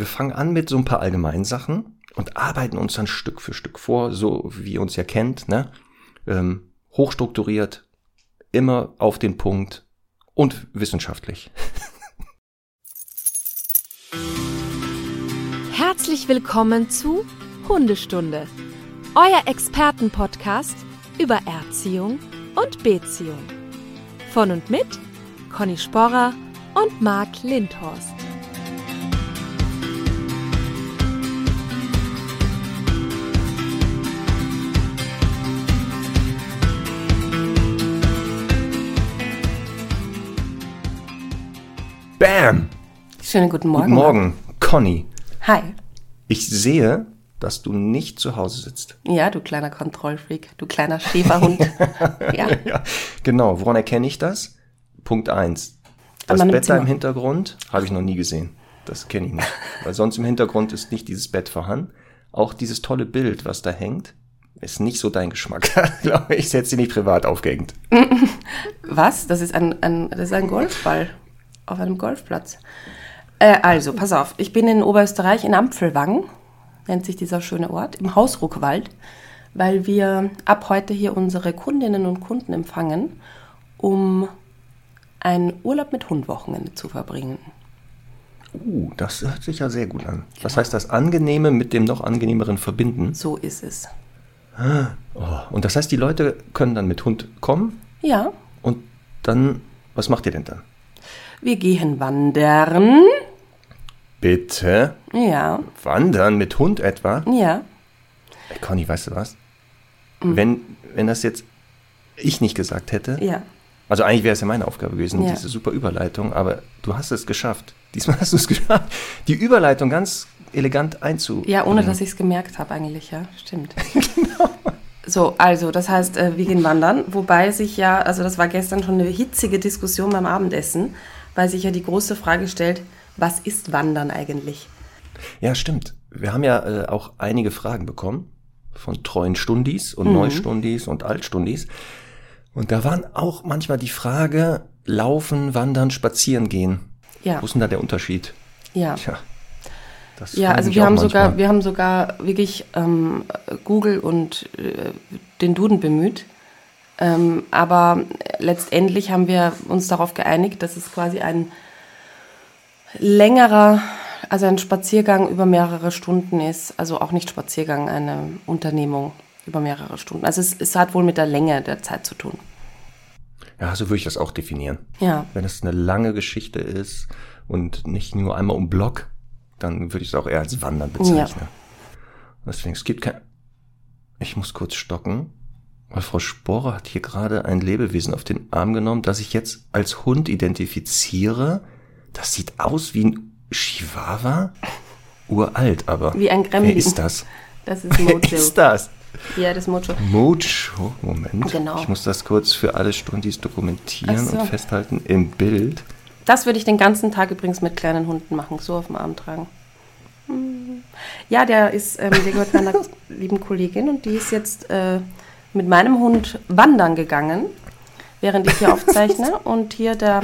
wir fangen an mit so ein paar allgemeinen Sachen und arbeiten uns dann Stück für Stück vor, so wie ihr uns ja kennt, ne? Ähm, hochstrukturiert, immer auf den Punkt und wissenschaftlich. Herzlich willkommen zu Hundestunde, euer Expertenpodcast über Erziehung und Beziehung. Von und mit Conny Sporrer und Marc Lindhorst. Bam! Schönen guten Morgen. Guten Morgen, Conny. Hi. Ich sehe, dass du nicht zu Hause sitzt. Ja, du kleiner Kontrollfreak, du kleiner Schäferhund. ja. Ja, genau. Woran erkenne ich das? Punkt eins. Das Bett da im. Hintergrund habe ich noch nie gesehen. Das kenne ich nicht. Weil sonst im Hintergrund ist nicht dieses Bett vorhanden. Auch dieses tolle Bild, was da hängt, ist nicht so dein Geschmack. Ich, hätte sie nicht privat aufgehängt. Was? Das ist ein, ein, das ist ein Golfball auf einem Golfplatz. Äh, also, pass auf. Ich bin in Oberösterreich, in Ampfelwang, nennt sich dieser schöne Ort, im Hausruckwald, weil wir ab heute hier unsere Kundinnen und Kunden empfangen, um ein Urlaub mit Hundwochenende zu verbringen. Uh, das hört sich ja sehr gut an. Was heißt das Angenehme mit dem noch angenehmeren verbinden? So ist es. Oh, und das heißt, die Leute können dann mit Hund kommen Ja, und dann, was macht ihr denn dann? Wir gehen wandern. Bitte? Ja, Wandern mit Hund etwa? ja. Ey, Conny, weißt du was? Wenn, wenn das jetzt ich nicht gesagt hätte, Ja. also eigentlich wäre es ja meine Aufgabe gewesen, Ja. diese super Überleitung, aber du hast es geschafft. Diesmal hast du es geschafft, die Überleitung ganz elegant einzu. Ja, ohne dass ich es gemerkt habe eigentlich, ja, stimmt. So, also, das heißt, äh, wir gehen wandern, wobei sich ja, also das war gestern schon eine hitzige Diskussion beim Abendessen, weil sich ja die große Frage stellt, was ist Wandern eigentlich? Ja, stimmt. Wir haben ja äh, auch einige Fragen bekommen von treuen Stundis und Neustundis und Altstundis. Und da waren auch manchmal die Frage, laufen, wandern, spazieren gehen. Ja, Wo ist denn da der Unterschied? ja. Tja. Das Ja, also wir haben sogar, manchmal. wir haben sogar wirklich ähm, Google und äh, den Duden bemüht. Ähm, aber letztendlich haben wir uns darauf geeinigt, dass es quasi ein längerer, also ein Spaziergang über mehrere Stunden ist. Also auch nicht Spaziergang, eine Unternehmung über mehrere Stunden. Also es, es hat wohl mit der Länge der Zeit zu tun. Ja, so würde ich das auch definieren. Ja, Wenn es eine lange Geschichte ist und nicht nur einmal um Block, dann würde ich es auch eher als Wandern bezeichnen. Deswegen, es gibt kein... Ich muss kurz stocken, weil Frau Sporer hat hier gerade ein Lebewesen auf den Arm genommen, das ich jetzt als Hund identifiziere. Das sieht aus wie ein Chihuahua. Uralt, aber... Wie ein Gremlin. Wer ist das? das ist Wer Mojo. ist das? Ja, das Mojo. Mojo, Moment. Genau. Ich muss das kurz für alle Stundis dokumentieren so. und festhalten im Bild. Das würde ich den ganzen Tag übrigens mit kleinen Hunden machen, so auf dem Arm tragen. Hm. Ja, der ist, ähm, der gehört meiner lieben Kollegin und die ist jetzt äh, mit meinem Hund wandern gegangen, während ich hier aufzeichne und hier der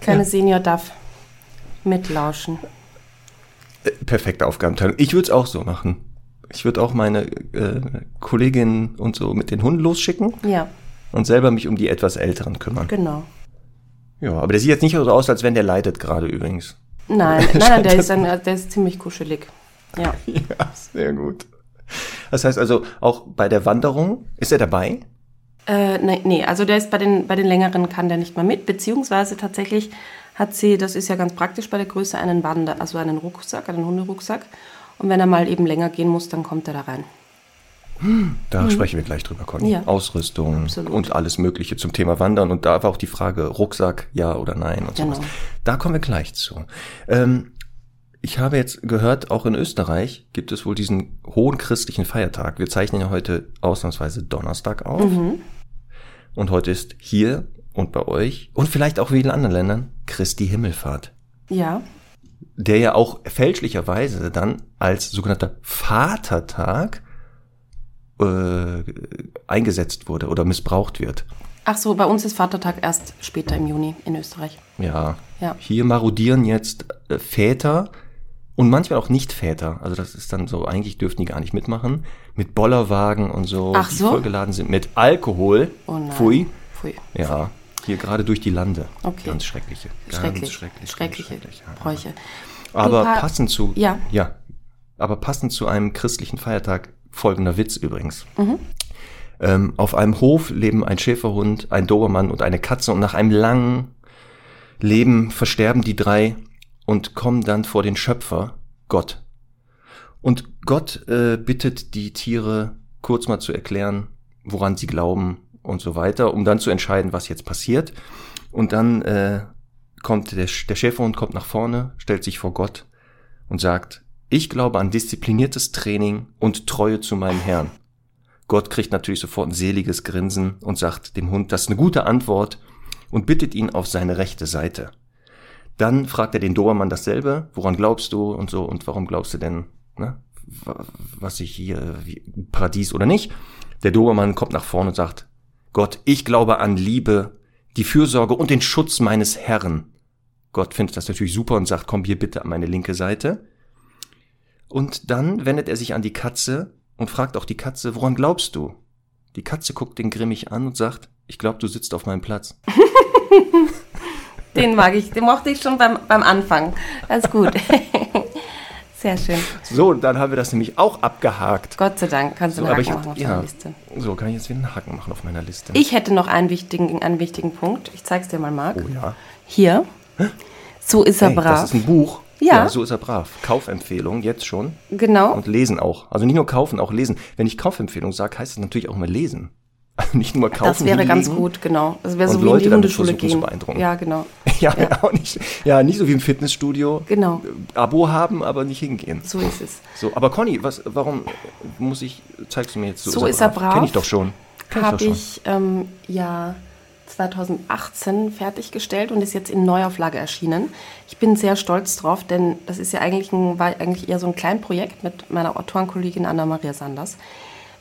kleine Senior darf mitlauschen. Äh, Perfekte Aufgabenteilung. Ich würde es auch so machen. Ich würde auch meine äh, Kolleginnen und so mit den Hunden losschicken Ja, und selber mich um die etwas Älteren kümmern. genau. Ja, aber der sieht jetzt nicht so aus, als wenn der leidet gerade übrigens. Nein, nein, nein, der ist, ein, der ist ziemlich kuschelig. Ja. Ja, sehr gut. Das heißt also, auch bei der Wanderung, ist er dabei? Äh, nee, nee, also der ist bei den, bei den längeren kann der nicht mehr mit, beziehungsweise tatsächlich hat sie, das ist ja ganz praktisch bei der Größe, einen Wander, also einen Rucksack, einen Hunderucksack. Und wenn er mal eben länger gehen muss, dann kommt er da rein. Da sprechen wir gleich drüber, Conny. Mhm. Ja. Ausrüstung Absolut. und alles Mögliche zum Thema Wandern. Und da war auch die Frage Rucksack, ja oder nein und sowas. Genau. Da kommen wir gleich zu. Ähm, ich habe jetzt gehört, auch in Österreich gibt es wohl diesen hohen christlichen Feiertag. Wir zeichnen ja heute ausnahmsweise Donnerstag auf. Mhm. Und heute ist hier und bei euch und vielleicht auch wie in anderen Ländern Christi Himmelfahrt. Ja, Der ja auch fälschlicherweise dann als sogenannter Vatertag äh, eingesetzt wurde oder missbraucht wird. ach so, bei uns ist Vatertag erst später im Juni in Österreich. Ja. Ja. Hier marodieren jetzt äh, Väter und manchmal auch nicht Väter. Also das ist dann so, eigentlich dürften die gar nicht mitmachen. Mit Bollerwagen und so, Ach die so? vollgeladen sind mit Alkohol. Oh nein. Pfui. Pfui. Ja, hier gerade durch die Lande. Okay. Ganz schreckliche. Ganz Schrecklich. schrecklich. Schreckliche ganz schrecklich, ja. Bräuche. Aber Du, Pa- passend zu, Ja. ja, aber passend zu einem christlichen Feiertag, folgender Witz übrigens. Mhm. Ähm, auf einem Hof leben ein Schäferhund, ein Dobermann und eine Katze und nach einem langen Leben versterben die drei und kommen dann vor den Schöpfer, Gott. Und Gott äh, bittet die Tiere kurz mal zu erklären, woran sie glauben und so weiter, um dann zu entscheiden, was jetzt passiert. Und dann äh, kommt der, der Schäferhund kommt nach vorne, stellt sich vor Gott und sagt, ich glaube an diszipliniertes Training und Treue zu meinem Herrn. Gott kriegt natürlich sofort ein seliges Grinsen und sagt dem Hund, das ist eine gute Antwort und bittet ihn auf seine rechte Seite. Dann fragt er den Dobermann dasselbe, woran glaubst du und so und warum glaubst du denn, ne, wa- was ich hier, wie, Paradies oder nicht? Der Dobermann kommt nach vorne und sagt, Gott, ich glaube an Liebe, die Fürsorge und den Schutz meines Herrn. Gott findet das natürlich super und sagt, komm hier bitte an meine linke Seite. Und dann wendet er sich an die Katze und fragt auch die Katze, woran glaubst du? Die Katze guckt den grimmig an und sagt, ich glaube, du sitzt auf meinem Platz. Den mag ich, den mochte ich schon beim, beim Anfang. Alles gut. Sehr schön. So, dann haben wir das nämlich auch abgehakt. Gott sei Dank kannst du So, einen Haken ich machen auf ja, deiner Liste. so kann ich jetzt wieder einen Haken machen auf meiner Liste. Ich hätte noch einen wichtigen, einen wichtigen Punkt. Ich zeig's dir mal, Marc. oh ja. Hier. So ist er Hey, brav. das ist ein Buch. Ja. so ist er brav. Kaufempfehlung jetzt schon genau. und lesen auch. Also nicht nur kaufen, auch lesen. Wenn ich Kaufempfehlung sage, heißt das natürlich auch immer lesen. Also nicht nur kaufen. Das wäre ganz gut, genau. Das wäre so wie in Leute die damit Hundeschule versuchen zu gehen. beeindrucken. Ja, genau. Ja, Auch nicht, ja, nicht so wie im Fitnessstudio. Genau. Abo haben, aber nicht hingehen. So ist es. So, aber Conny, was, warum muss ich, zeigst du mir jetzt so, So ist er brav. Kenn ich doch schon. Habe ich ähm, ja 2018 fertiggestellt und ist jetzt in Neuauflage erschienen. Ich bin sehr stolz drauf, denn das ist ja eigentlich, ein, war eigentlich eher so ein Kleinprojekt mit meiner Autorenkollegin Anna-Maria Sanders.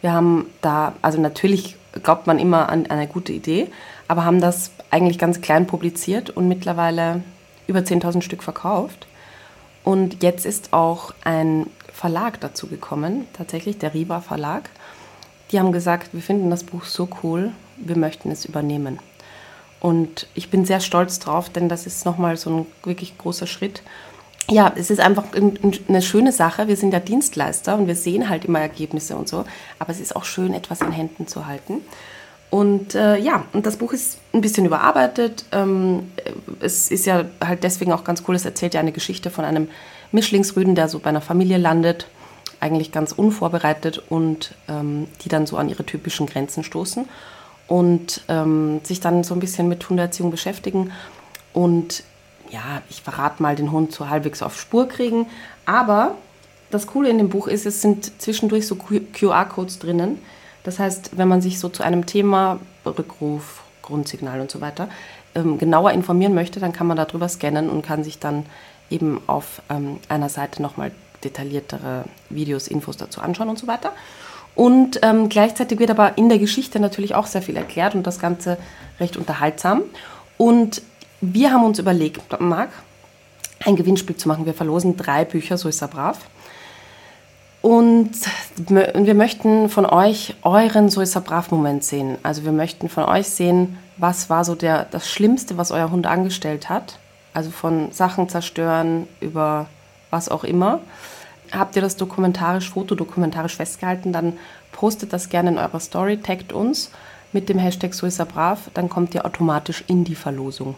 Wir haben da, also natürlich glaubt man immer an eine gute Idee, aber haben das eigentlich ganz klein publiziert und mittlerweile über 10.000 Stück verkauft. Und jetzt ist auch ein Verlag dazu gekommen, tatsächlich der Riva Verlag. Die haben gesagt, wir finden das Buch so cool, wir möchten es übernehmen. Und ich bin sehr stolz drauf, denn das ist nochmal so ein wirklich großer Schritt. Ja, es ist einfach ein- ein- eine schöne Sache. Wir sind ja Dienstleister und wir sehen halt immer Ergebnisse und so. Aber es ist auch schön, etwas in Händen zu halten. Und äh, ja, und das Buch ist ein bisschen überarbeitet. Ähm, es ist ja halt deswegen auch ganz cool. Es erzählt ja eine Geschichte von einem Mischlingsrüden, der so bei einer Familie landet, eigentlich ganz unvorbereitet und ähm, die dann so an ihre typischen Grenzen stoßen und ähm, sich dann so ein bisschen mit Hundeerziehung beschäftigen. Und ja, ich verrate mal, den Hund so halbwegs auf Spur kriegen. Aber das Coole in dem Buch ist, es sind zwischendurch so QR-Codes drinnen. Das heißt, wenn man sich so zu einem Thema, Rückruf, Grundsignal und so weiter, ähm, genauer informieren möchte, dann kann man darüber scannen und kann sich dann eben auf ähm, einer Seite nochmal detailliertere Videos, Infos dazu anschauen und so weiter. Und ähm, gleichzeitig wird aber in der Geschichte natürlich auch sehr viel erklärt und das Ganze recht unterhaltsam. Und wir haben uns überlegt, Marc, ein Gewinnspiel zu machen. Wir verlosen drei Bücher, so ist er brav. Und wir möchten von euch euren So ist er brav Moment sehen. Also wir möchten von euch sehen, was war so der, das Schlimmste, was euer Hund angestellt hat. Also von Sachen zerstören über was auch immer. Habt ihr das dokumentarisch, fotodokumentarisch festgehalten, dann postet das gerne in eurer Story, taggt uns mit dem Hashtag So ist er brav, dann kommt ihr automatisch in die Verlosung.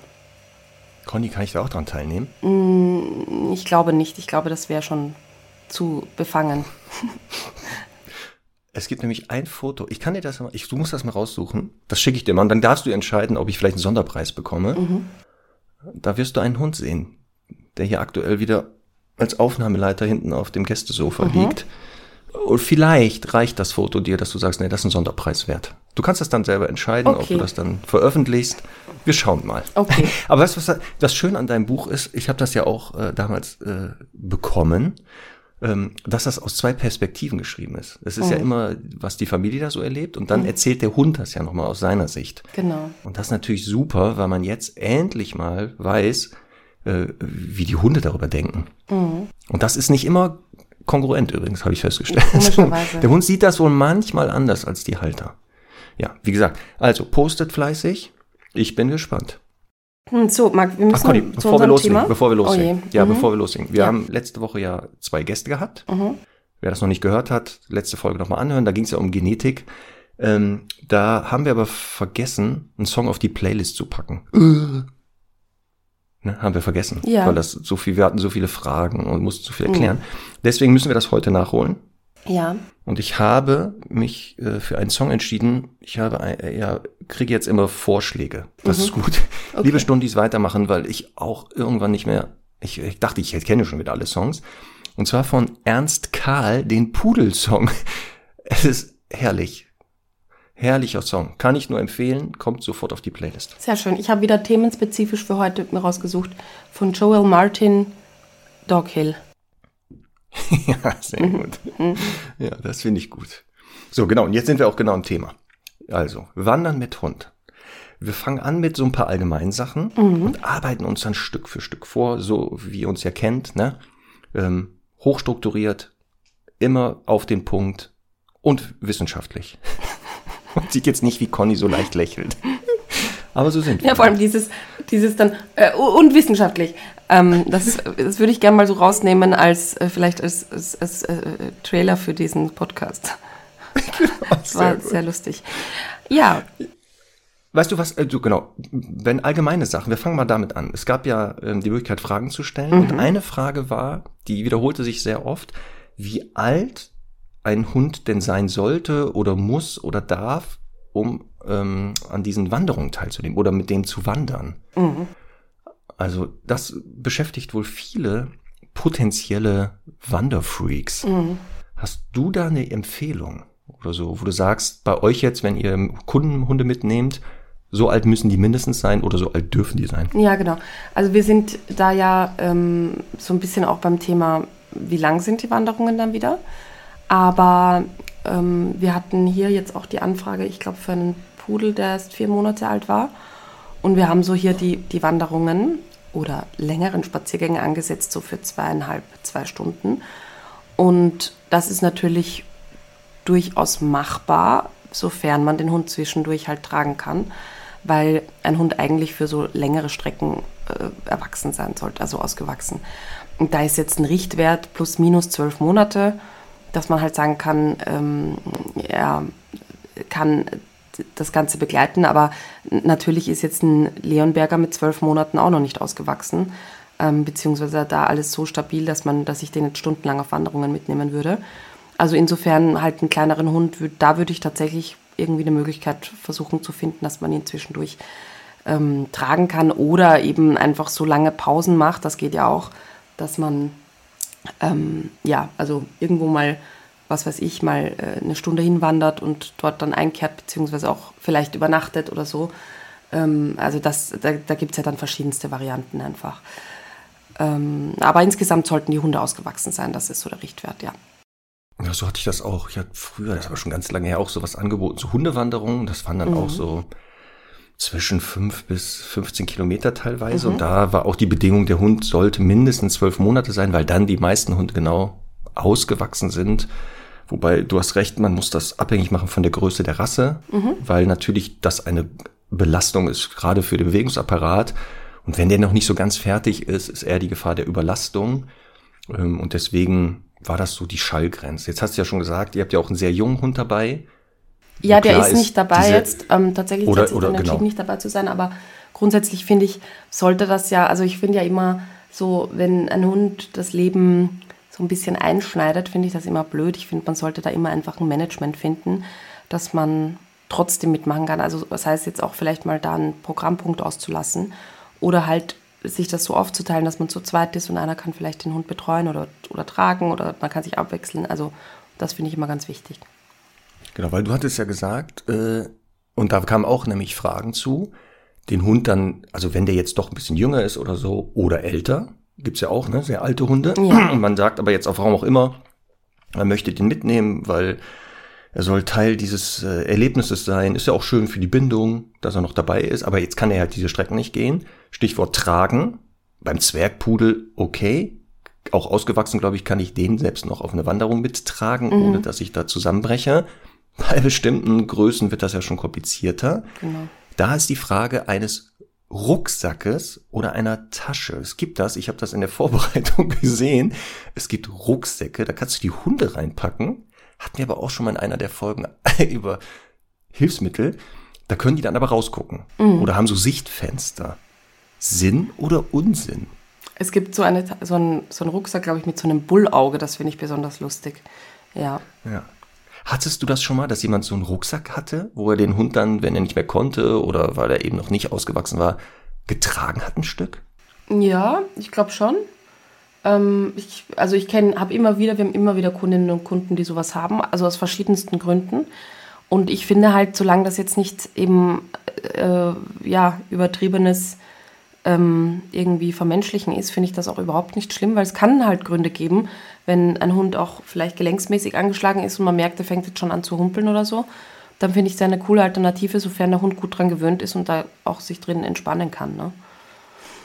Conny, kann ich da auch dran teilnehmen? Ich glaube nicht, ich glaube, das wäre schon zu befangen. Es gibt nämlich ein Foto. Ich kann dir das mal, ich, du musst das mal raussuchen. Das schicke ich dir mal und dann darfst du entscheiden, ob ich vielleicht einen Sonderpreis bekomme. Da wirst du einen Hund sehen, der hier aktuell wieder als Aufnahmeleiter hinten auf dem Gästesofa liegt. Und vielleicht reicht das Foto dir, dass du sagst, nee, das ist ein Sonderpreis wert. Du kannst das dann selber entscheiden, ob Okay. du das dann veröffentlichst. Wir schauen mal. Okay. Aber weißt du, was das Schöne an deinem Buch ist? Ich habe das ja auch äh, damals äh, bekommen, ähm, dass das aus zwei Perspektiven geschrieben ist. Es ist ja immer, was die Familie da so erlebt und dann erzählt der Hund das ja nochmal aus seiner Sicht. Genau. Und das ist natürlich super, weil man jetzt endlich mal weiß, äh, wie die Hunde darüber denken. Mhm. Und das ist nicht immer kongruent übrigens, habe ich festgestellt. Der Hund sieht das wohl manchmal anders als die Halter. Ja, wie gesagt, also postet fleißig. Ich bin gespannt. Hm, so, Marc, wir müssen Ach, Conny, bevor wir loslegen, Thema. bevor wir loslegen. Oh ja, mhm. bevor wir loslegen. Wir ja. haben letzte Woche ja zwei Gäste gehabt. Mhm. Wer das noch nicht gehört hat, letzte Folge nochmal anhören. Da ging es ja um Genetik. Ähm, da haben wir aber vergessen, einen Song auf die Playlist zu packen. Äh. Ne, haben wir vergessen. Ja. Weil das so viel, wir hatten so viele Fragen und mussten so viel erklären. Mhm. Deswegen müssen wir das heute nachholen. Ja. Und ich habe mich äh, für einen Song entschieden. Ich habe, äh, ja, kriege jetzt immer Vorschläge. Das mhm. ist gut. Okay. Liebe Stundis weitermachen, weil ich auch irgendwann nicht mehr, ich, ich dachte, ich kenne schon wieder alle Songs. Und zwar von Ernst Karl, den Pudelsong. Es ist herrlich. Herrlicher Song. Kann ich nur empfehlen. Kommt sofort auf die Playlist. Sehr schön. Ich habe wieder themenspezifisch für heute mir rausgesucht. Von Joel Martin, Dog Hill. ja, sehr mhm. gut. Mhm. Ja, das finde ich gut. So, genau. Und jetzt sind wir auch genau im Thema. Also, Wandern mit Hund. Wir fangen an mit so ein paar allgemeinen Sachen mhm. und arbeiten uns dann Stück für Stück vor, so wie ihr uns ja kennt, ne? Ähm, hochstrukturiert, immer auf den Punkt und wissenschaftlich. Man sieht jetzt nicht, wie Conny so leicht lächelt. Aber so sind wir. Ja, vor allem dieses, dieses dann, äh, und wissenschaftlich. Ähm, das, das würde ich gerne mal so rausnehmen als, äh, vielleicht als, als, als äh, Trailer für diesen Podcast. Genau, das war sehr, sehr lustig. Ja. Weißt du was, also genau, wenn allgemeine Sachen, wir fangen mal damit an. Es gab ja ähm, die Möglichkeit, Fragen zu stellen. Mhm. Und eine Frage war, die wiederholte sich sehr oft, wie alt ein Hund denn sein sollte oder muss oder darf, um ähm, an diesen Wanderungen teilzunehmen oder mit dem zu wandern. Mhm. Also das beschäftigt wohl viele potenzielle Wanderfreaks. Mhm. Hast du da eine Empfehlung oder so, wo du sagst, bei euch jetzt, wenn ihr Kundenhunde mitnehmt, so alt müssen die mindestens sein oder so alt dürfen die sein? Ja, genau. Also wir sind da ja ähm, so ein bisschen auch beim Thema, wie lang sind die Wanderungen dann wieder? Aber ähm, wir hatten hier jetzt auch die Anfrage, ich glaube, für einen Pudel, der erst vier Monate alt war. Und wir haben so hier die, die Wanderungen oder längeren Spaziergänge angesetzt, so für zweieinhalb, zwei Stunden. Und das ist natürlich durchaus machbar, sofern man den Hund zwischendurch halt tragen kann, weil ein Hund eigentlich für so längere Strecken äh, erwachsen sein sollte, also ausgewachsen. Und da ist jetzt ein Richtwert plus minus zwölf Monate dass man halt sagen kann, ähm, er kann das Ganze begleiten, aber natürlich ist jetzt ein Leonberger mit zwölf Monaten auch noch nicht ausgewachsen, ähm, beziehungsweise da alles so stabil, dass man, dass ich den jetzt stundenlang auf Wanderungen mitnehmen würde. Also insofern halt einen kleineren Hund, da würde ich tatsächlich irgendwie eine Möglichkeit versuchen zu finden, dass man ihn zwischendurch ähm, tragen kann oder eben einfach so lange Pausen macht, das geht ja auch, dass man ähm, ja, also irgendwo mal, was weiß ich, mal äh, eine Stunde hinwandert und dort dann einkehrt, beziehungsweise auch vielleicht übernachtet oder so. Ähm, also das, da, da gibt es ja dann verschiedenste Varianten einfach. Ähm, aber insgesamt sollten die Hunde ausgewachsen sein, das ist so der Richtwert, ja. Ja, so hatte ich das auch. Ich hatte früher, das war schon ganz lange her, auch sowas angeboten, so Hundewanderungen. Das waren dann mhm. auch so zwischen fünf bis 15 Kilometer teilweise. Mhm. Und da war auch die Bedingung, der Hund sollte mindestens zwölf Monate sein, weil dann die meisten Hunde genau ausgewachsen sind. Wobei du hast recht, man muss das abhängig machen von der Größe der Rasse, mhm. weil natürlich das eine Belastung ist, gerade für den Bewegungsapparat. Und wenn der noch nicht so ganz fertig ist, ist eher die Gefahr der Überlastung. Ähm, und deswegen war das so die Schallgrenze. Jetzt hast du ja schon gesagt, ihr habt ja auch einen sehr jungen Hund dabei. Ja, der ist nicht dabei jetzt. Ähm, tatsächlich oder, oder, dann entschieden, genau. nicht dabei zu sein. Aber grundsätzlich finde ich, sollte das ja, also ich finde ja immer so, wenn ein Hund das Leben so ein bisschen einschneidet, finde ich das immer blöd. Ich finde, man sollte da immer einfach ein Management finden, dass man trotzdem mitmachen kann. Also das heißt jetzt auch vielleicht mal da einen Programmpunkt auszulassen oder halt sich das so aufzuteilen, dass man zu zweit ist und einer kann vielleicht den Hund betreuen oder, oder tragen oder man kann sich abwechseln. Also das finde ich immer ganz wichtig. Genau, weil du hattest ja gesagt, äh, und da kamen auch nämlich Fragen zu, den Hund dann, also wenn der jetzt doch ein bisschen jünger ist oder so, oder älter, gibt's ja auch, ne, sehr alte Hunde. Ja. Und man sagt aber jetzt auch, warum auch immer, man möchte den mitnehmen, weil er soll Teil dieses äh, Erlebnisses sein. Ist ja auch schön für die Bindung, dass er noch dabei ist, aber jetzt kann er halt diese Strecken nicht gehen. Stichwort tragen. beim Zwergpudel okay. Auch ausgewachsen, glaube ich, kann ich den selbst noch auf eine Wanderung mittragen, mhm. ohne dass ich da zusammenbreche. Bei bestimmten Größen wird das ja schon komplizierter. Genau. Da ist die Frage eines Rucksackes oder einer Tasche. Es gibt das, ich habe das in der Vorbereitung gesehen. Es gibt Rucksäcke, da kannst du die Hunde reinpacken. Hatten wir aber auch schon mal in einer der Folgen über Hilfsmittel. Da können die dann aber rausgucken. Mhm. Oder haben so Sichtfenster. Sinn oder Unsinn? Es gibt so, eine, so, einen, so einen Rucksack, glaube ich, mit so einem Bullauge. Das finde ich besonders lustig. Ja. Ja. Hattest du das schon mal, dass jemand so einen Rucksack hatte, wo er den Hund dann, wenn er nicht mehr konnte oder weil er eben noch nicht ausgewachsen war, getragen hat ein Stück? Ja, ich glaube schon. Ähm, ich, also ich kenne, habe immer wieder, wir haben immer wieder Kundinnen und Kunden, die sowas haben, also aus verschiedensten Gründen. Und ich finde halt, solange das jetzt nicht eben äh, ja übertriebenes ähm, irgendwie vermenschlichen ist, finde ich das auch überhaupt nicht schlimm, weil es kann halt Gründe geben, wenn ein Hund auch vielleicht gelenksmäßig angeschlagen ist und man merkt, er fängt jetzt schon an zu humpeln oder so, dann finde ich es eine coole Alternative, sofern der Hund gut dran gewöhnt ist und da auch sich drin entspannen kann. Ne?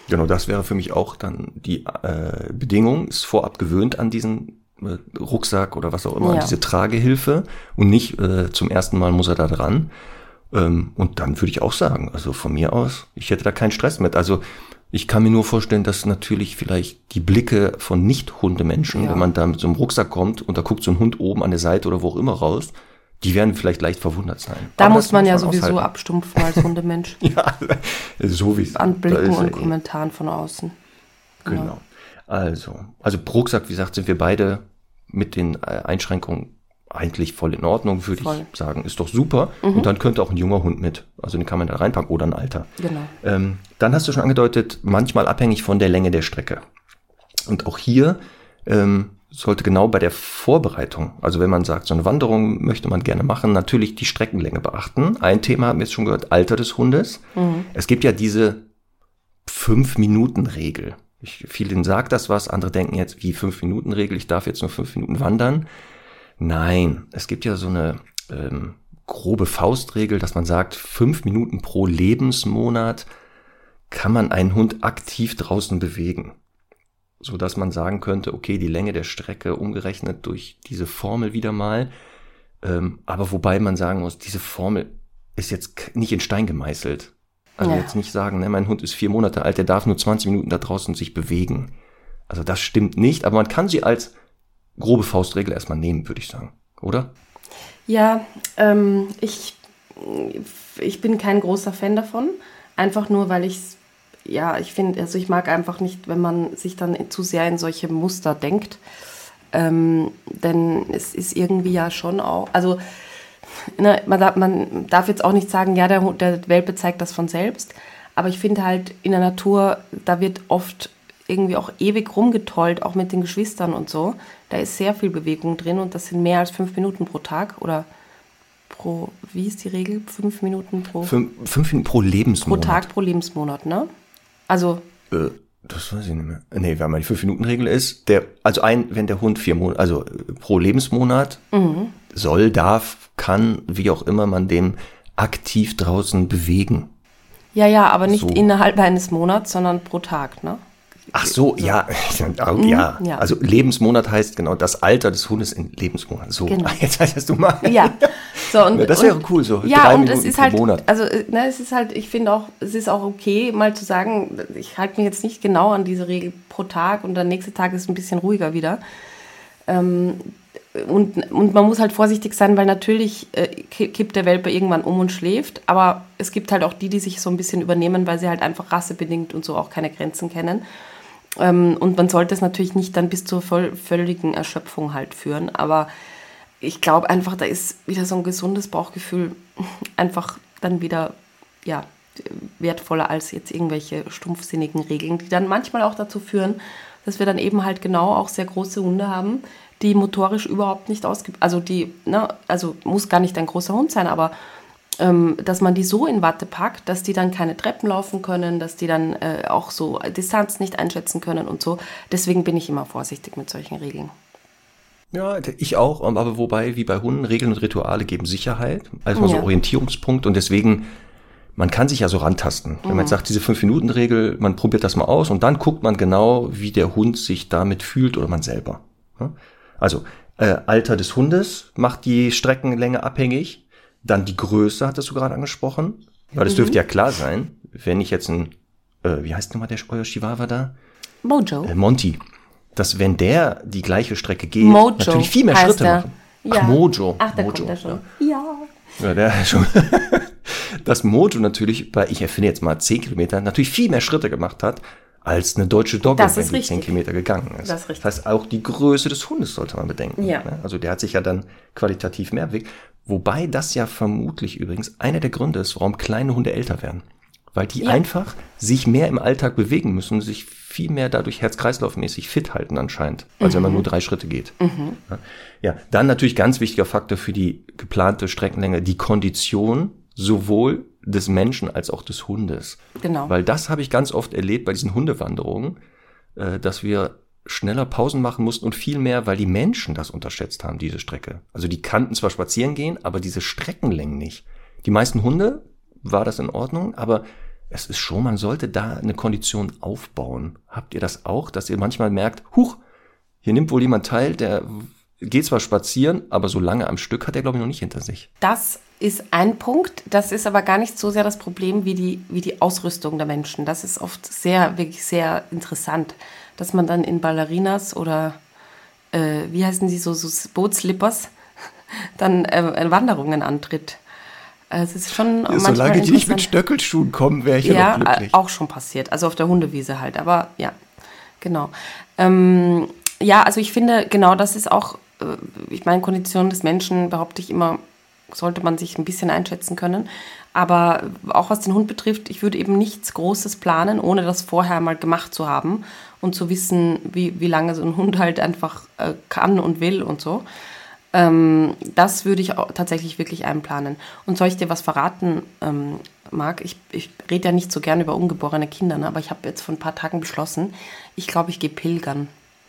Genau, das wäre für mich auch dann die äh, Bedingung, ist vorab gewöhnt an diesen äh, Rucksack oder was auch immer, ja. an diese Tragehilfe und nicht äh, zum ersten Mal muss er da dran. Ähm, und dann würde ich auch sagen, also von mir aus, ich hätte da keinen Stress mit. Also ich kann mir nur vorstellen, dass natürlich vielleicht die Blicke von Nicht-Hundemenschen, ja. wenn man da mit so einem Rucksack kommt und da guckt so ein Hund oben an der Seite oder wo auch immer raus, die werden vielleicht leicht verwundert sein. Da Aber muss man ja sowieso aushalten. abstumpfen als Hundemensch. ja, so wie es An Blicken und Kommentaren von außen. Genau. genau. Also, also Rucksack, wie gesagt, sind wir beide mit den äh, Einschränkungen eigentlich voll in Ordnung, würde ich sagen. Ist doch super. Mhm. Und dann könnte auch ein junger Hund mit. Also den kann man da reinpacken oder ein alter. Genau. Ähm, dann hast du schon angedeutet, manchmal abhängig von der Länge der Strecke. Und auch hier ähm, sollte genau bei der Vorbereitung, also wenn man sagt, so eine Wanderung möchte man gerne machen, natürlich die Streckenlänge beachten. Ein Thema haben wir jetzt schon gehört, Alter des Hundes. Mhm. Es gibt ja diese Fünf-Minuten-Regel. vielen sagt das was, andere denken jetzt, wie Fünf-Minuten-Regel, ich darf jetzt nur fünf Minuten wandern. Nein, es gibt ja so eine ähm, grobe Faustregel, dass man sagt, fünf Minuten pro Lebensmonat kann man einen Hund aktiv draußen bewegen. So dass man sagen könnte, okay, die Länge der Strecke umgerechnet durch diese Formel wieder mal. Ähm, aber wobei man sagen muss, diese Formel ist jetzt nicht in Stein gemeißelt. Also ja. jetzt nicht sagen, ne, mein Hund ist vier Monate alt, der darf nur 20 Minuten da draußen sich bewegen. Also das stimmt nicht, aber man kann sie als grobe Faustregel erstmal nehmen, würde ich sagen, oder? Ja, ähm, ich, ich bin kein großer Fan davon. Einfach nur, weil ich es, ja, ich finde, also ich mag einfach nicht, wenn man sich dann zu sehr in solche Muster denkt. Ähm, denn es ist irgendwie ja schon auch, also ne, man, darf, man darf jetzt auch nicht sagen, ja, der, der Welpe zeigt das von selbst. Aber ich finde halt in der Natur, da wird oft irgendwie auch ewig rumgetollt, auch mit den Geschwistern und so. Da ist sehr viel Bewegung drin und das sind mehr als fünf Minuten pro Tag oder pro, wie ist die Regel? Fünf Minuten pro. Fünf, fünf Minuten pro Lebensmonat. Pro Tag pro Lebensmonat, ne? Also. Äh, das weiß ich nicht mehr. Nee, wenn man die fünf Minuten Regel ist, der, also ein, wenn der Hund vier Monate, also pro Lebensmonat mhm. soll, darf, kann, wie auch immer man dem aktiv draußen bewegen. Ja, ja, aber nicht so. innerhalb eines Monats, sondern pro Tag, ne? Ach so, so. ja, mhm, ja. ja. Also Lebensmonat heißt genau das Alter des Hundes in Lebensmonat. So, genau. jetzt weißt du mal. Ja, so und, ja, das wäre cool so. Ja, drei und Minuten es ist halt, Monat. also ne, es ist halt, ich finde auch, es ist auch okay, mal zu sagen, ich halte mich jetzt nicht genau an diese Regel pro Tag und der nächste Tag ist ein bisschen ruhiger wieder. Ähm, und, und man muss halt vorsichtig sein, weil natürlich äh, kippt der Welpe irgendwann um und schläft. Aber es gibt halt auch die, die sich so ein bisschen übernehmen, weil sie halt einfach rassebedingt und so auch keine Grenzen kennen. Ähm, und man sollte es natürlich nicht dann bis zur völligen Erschöpfung halt führen. Aber ich glaube einfach, da ist wieder so ein gesundes Bauchgefühl einfach dann wieder, ja, wertvoller als jetzt irgendwelche stumpfsinnigen Regeln, die dann manchmal auch dazu führen, dass wir dann eben halt genau auch sehr große Hunde haben, die motorisch überhaupt nicht ausgebildet, also die, ne, also muss gar nicht ein großer Hund sein, aber dass man die so in Watte packt, dass die dann keine Treppen laufen können, dass die dann äh, auch so Distanz nicht einschätzen können und so. Deswegen bin ich immer vorsichtig mit solchen Regeln. Ja, ich auch, aber wobei, wie bei Hunden, Regeln und Rituale geben Sicherheit, also ja. so Orientierungspunkt und deswegen man kann sich ja so rantasten. Wenn man Mhm. jetzt sagt, diese Fünf-Minuten-Regel, man probiert das mal aus und dann guckt man genau, wie der Hund sich damit fühlt oder man selber. Ja? Also, äh, Alter des Hundes macht die Streckenlänge abhängig. Dann die Größe, hattest du gerade angesprochen. Weil das dürfte ja klar sein, wenn ich jetzt ein, äh, wie heißt nochmal der euer Chihuahua da? Mojo. Äh, Monty. Dass wenn der die gleiche Strecke geht, Mojo natürlich viel mehr Schritte er. machen. Ja. Ach, Mojo. Ach, da Mojo. kommt er schon. Ja. Ja. Ja, der schon. dass Mojo natürlich bei, ich erfinde jetzt mal 10 Kilometer, natürlich viel mehr Schritte gemacht hat, als eine deutsche Dogge, Das wenn die 10 richtig. Kilometer gegangen ist. Das ist richtig. heißt, auch die Größe des Hundes sollte man bedenken. Ja. ne? Also der hat sich ja dann qualitativ mehr bewegt. Wobei das ja vermutlich übrigens einer der Gründe ist, warum kleine Hunde älter werden. Weil die Ja. einfach sich mehr im Alltag bewegen müssen und sich viel mehr dadurch herz-kreislauf-mäßig fit halten anscheinend, als Mhm. wenn man nur drei Schritte geht. Ja. ja, dann natürlich ganz wichtiger Faktor für die geplante Streckenlänge, die Kondition sowohl des Menschen als auch des Hundes. Genau. Weil das habe ich ganz oft erlebt bei diesen Hundewanderungen, äh, dass wir schneller Pausen machen mussten und viel mehr, weil die Menschen das unterschätzt haben, diese Strecke. Also die kannten zwar spazieren gehen, aber diese Streckenlängen nicht. Die meisten Hunde war das in Ordnung, aber es ist schon, man sollte da eine Kondition aufbauen. Habt ihr das auch, dass ihr manchmal merkt, huch, hier nimmt wohl jemand teil, der geht zwar spazieren, aber so lange am Stück hat er, glaube ich, noch nicht hinter sich. Das ist ein Punkt. Das ist aber gar nicht so sehr das Problem wie die, wie die Ausrüstung der Menschen. Das ist oft sehr, wirklich sehr interessant, dass man dann in Ballerinas oder äh, wie heißen die so, so Bootslippers dann äh, Wanderungen antritt. Äh, Es ist schon manchmal interessant. Stöckelschuhen kommen, wäre ich ja, äh, auch schon passiert. Also auf der Hundewiese halt. Aber ja, genau. Ähm, ja, also ich finde, genau das ist auch, äh, ich meine, Kondition des Menschen, behaupte ich immer, sollte man sich ein bisschen einschätzen können. Aber auch was den Hund betrifft, ich würde eben nichts Großes planen, ohne das vorher mal gemacht zu haben und zu wissen, wie, wie lange so ein Hund halt einfach äh, kann und will und so. Ähm, das würde ich auch tatsächlich wirklich einplanen. Und soll ich dir was verraten, ähm, Marc? Ich, ich rede ja nicht so gern über ungeborene Kinder, ne? aber ich habe jetzt vor ein paar Tagen beschlossen, ich glaube, ich gehe pilgern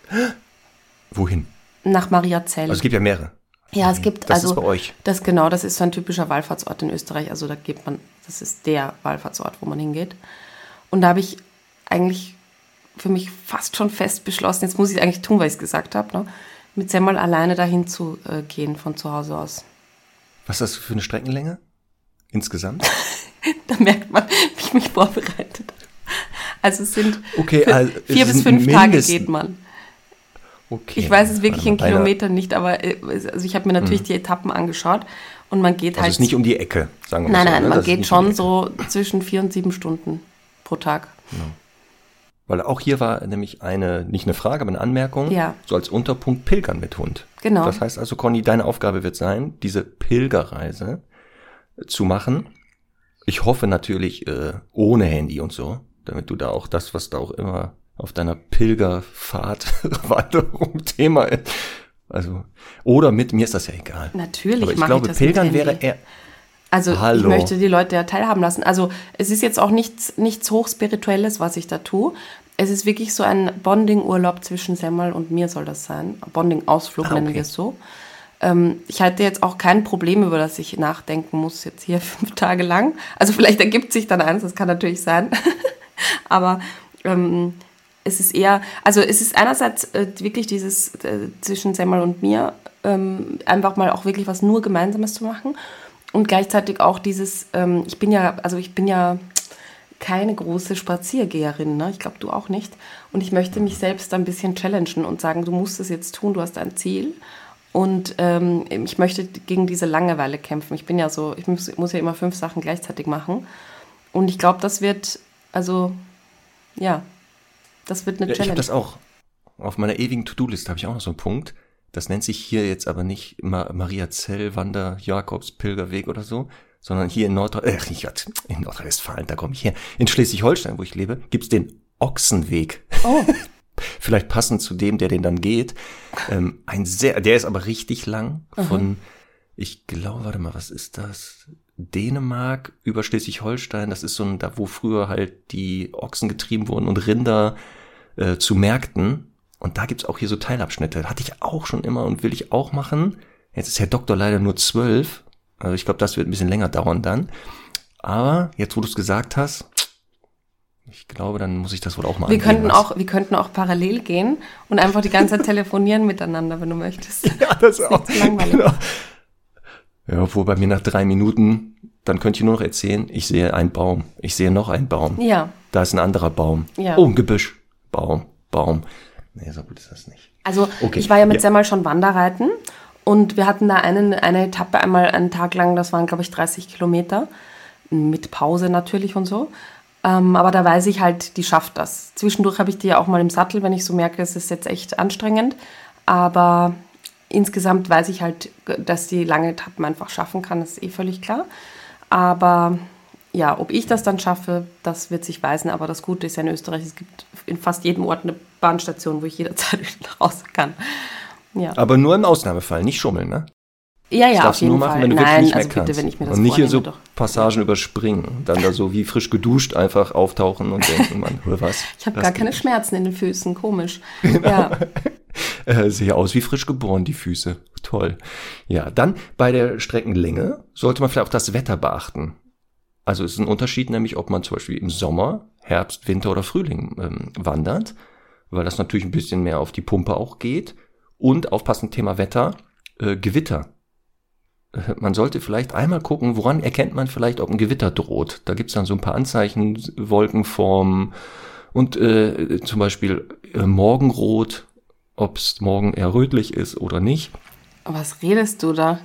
Wohin? nach Mariazell. Also es gibt ja mehrere. ja, es gibt Das also ist bei euch. das genau, das ist so ein typischer Wallfahrtsort in Österreich. Also da geht man, das ist der Wallfahrtsort, wo man hingeht. Und da habe ich eigentlich für mich fast schon fest beschlossen, jetzt muss ich es eigentlich tun, weil ich es gesagt habe, ne? mit Semmel alleine dahin zu äh, gehen von zu Hause aus. Was ist das für eine Streckenlänge? Insgesamt? Da merkt man, wie ich mich vorbereitet habe. Also es sind Okay, vier, also es vier bis sind fünf Tage geht man. Okay. Ich weiß es wirklich in Kilometern nicht, aber äh, also ich habe mir natürlich die Etappen angeschaut und man geht Also halt. es ist nicht um die Ecke, sagen wir nein, mal so. nein, ne? man Das geht um schon Ecke. so zwischen vier und sieben Stunden pro Tag. Weil auch hier war nämlich eine, nicht eine Frage, aber eine Anmerkung, Ja. so als Unterpunkt Pilgern mit Hund. Genau. Das heißt also, Conny, deine Aufgabe wird sein, diese Pilgerreise zu machen. Ich hoffe natürlich äh, ohne Handy und so, damit du da auch das, was da auch immer auf deiner Pilgerfahrt, Wanderung Thema ist. Also, oder mit, mir ist das ja egal. Natürlich Aber ich glaube, ich das mit Pilgern wäre eher, Also ich Hallo. möchte die Leute ja teilhaben lassen. Also es ist jetzt auch nichts, nichts Hochspirituelles, was ich da tue. Es ist wirklich so ein Bonding-Urlaub zwischen Semmel und mir soll das sein. Bonding-Ausflug Ah, nennen okay. wir es so. Ähm, ich hatte jetzt auch kein Problem, über das ich nachdenken muss, jetzt hier fünf Tage lang. Also vielleicht ergibt sich dann eins, das kann natürlich sein. Aber ähm, es ist eher, also es ist einerseits äh, wirklich dieses äh, zwischen Semmel und mir, ähm, einfach mal auch wirklich was nur Gemeinsames zu machen. Und gleichzeitig auch dieses, ähm, ich bin ja, also ich bin ja keine große Spaziergeherin, ne? ich glaube du auch nicht. Und ich möchte mich selbst ein bisschen challengen und sagen, du musst es jetzt tun, du hast ein Ziel. Und ähm, ich möchte gegen diese Langeweile kämpfen. Ich bin ja so, ich muss, muss ja immer fünf Sachen gleichzeitig machen. Und ich glaube, das wird, also, ja, das wird eine Ja, ich habe Challenge. das auch. Auf meiner ewigen To-Do-Liste habe ich auch noch so einen Punkt. Das nennt sich hier jetzt aber nicht Ma Maria Zell, Wander, Jakobs, Pilgerweg oder so, sondern hier in Nordrhein, äh, in Nordrhein-Westfalen, da komme ich her. In Schleswig-Holstein, wo ich lebe, gibt's den Ochsenweg. Oh, Vielleicht passend zu dem, der den dann geht. Ähm, ein sehr, der ist aber richtig lang. Von, ich glaube, warte mal, was ist das? Dänemark über Schleswig-Holstein. Das ist so ein, da wo früher halt die Ochsen getrieben wurden und Rinder äh, zu Märkten. Und da gibt's auch hier so Teilabschnitte. Hatte ich auch schon immer und will ich auch machen. Jetzt ist Herr Doktor leider nur zwölf. Also ich glaube, das wird ein bisschen länger dauern dann. Aber jetzt, wo du es gesagt hast, ich glaube, dann muss ich das wohl auch mal Wir angehen könnten, lassen. auch, wir könnten auch parallel gehen und einfach die ganze Zeit telefonieren miteinander, wenn du möchtest. Ja, das ist auch. Genau. Ja, obwohl bei mir nach drei Minuten, dann könnt ihr nur noch erzählen, ich sehe einen Baum, ich sehe noch einen Baum. Ja. Da ist ein anderer Baum. Ja. Oh, ein Gebüsch. Baum, Baum. Nee, so gut ist das nicht. Also Okay, ich war ja mit ja. Semmel schon Wanderreiten und wir hatten da einen, eine Etappe einmal einen Tag lang, das waren glaube ich 30 Kilometer, mit Pause natürlich und so. Ähm, aber da weiß ich halt, die schafft das. Zwischendurch habe ich die ja auch mal im Sattel, wenn ich so merke, es ist jetzt echt anstrengend. Aber insgesamt weiß ich halt, dass die lange Etappen einfach schaffen kann, das ist eh völlig klar. Aber ja, ob ich das dann schaffe, das wird sich weisen. Aber das Gute ist ja in Österreich, es gibt in fast jedem Ort eine Bahnstation, wo ich jederzeit raus kann. Ja, Aber nur im Ausnahmefall, nicht schummeln, ne? ja, Das ja auf darfst du jeden nur machen, Fall. wenn du wirklich Nein, nicht mehr also kannst. bitte, wenn ich mir das Und nicht hier so doch. Passagen überspringen. Dann da so wie frisch geduscht einfach auftauchen und denken, man, hör was. Ich habe das gar geht keine nicht. Schmerzen in den Füßen, komisch. Genau. Ja, Äh, sehe aus wie frisch geboren, die Füße. Toll. Ja, dann bei der Streckenlänge sollte man vielleicht auch das Wetter beachten. Also es ist ein Unterschied, nämlich ob man zum Beispiel im Sommer, Herbst, Winter oder Frühling ähm, wandert, weil das natürlich ein bisschen mehr auf die Pumpe auch geht. Und aufpassen, Thema Wetter, äh, Gewitter. Äh, Man sollte vielleicht einmal gucken, woran erkennt man vielleicht, ob ein Gewitter droht. Da gibt's dann so ein paar Anzeichen, Wolkenformen und äh, zum Beispiel äh, Morgenrot, ob es morgen eher rötlich ist oder nicht. was redest du da?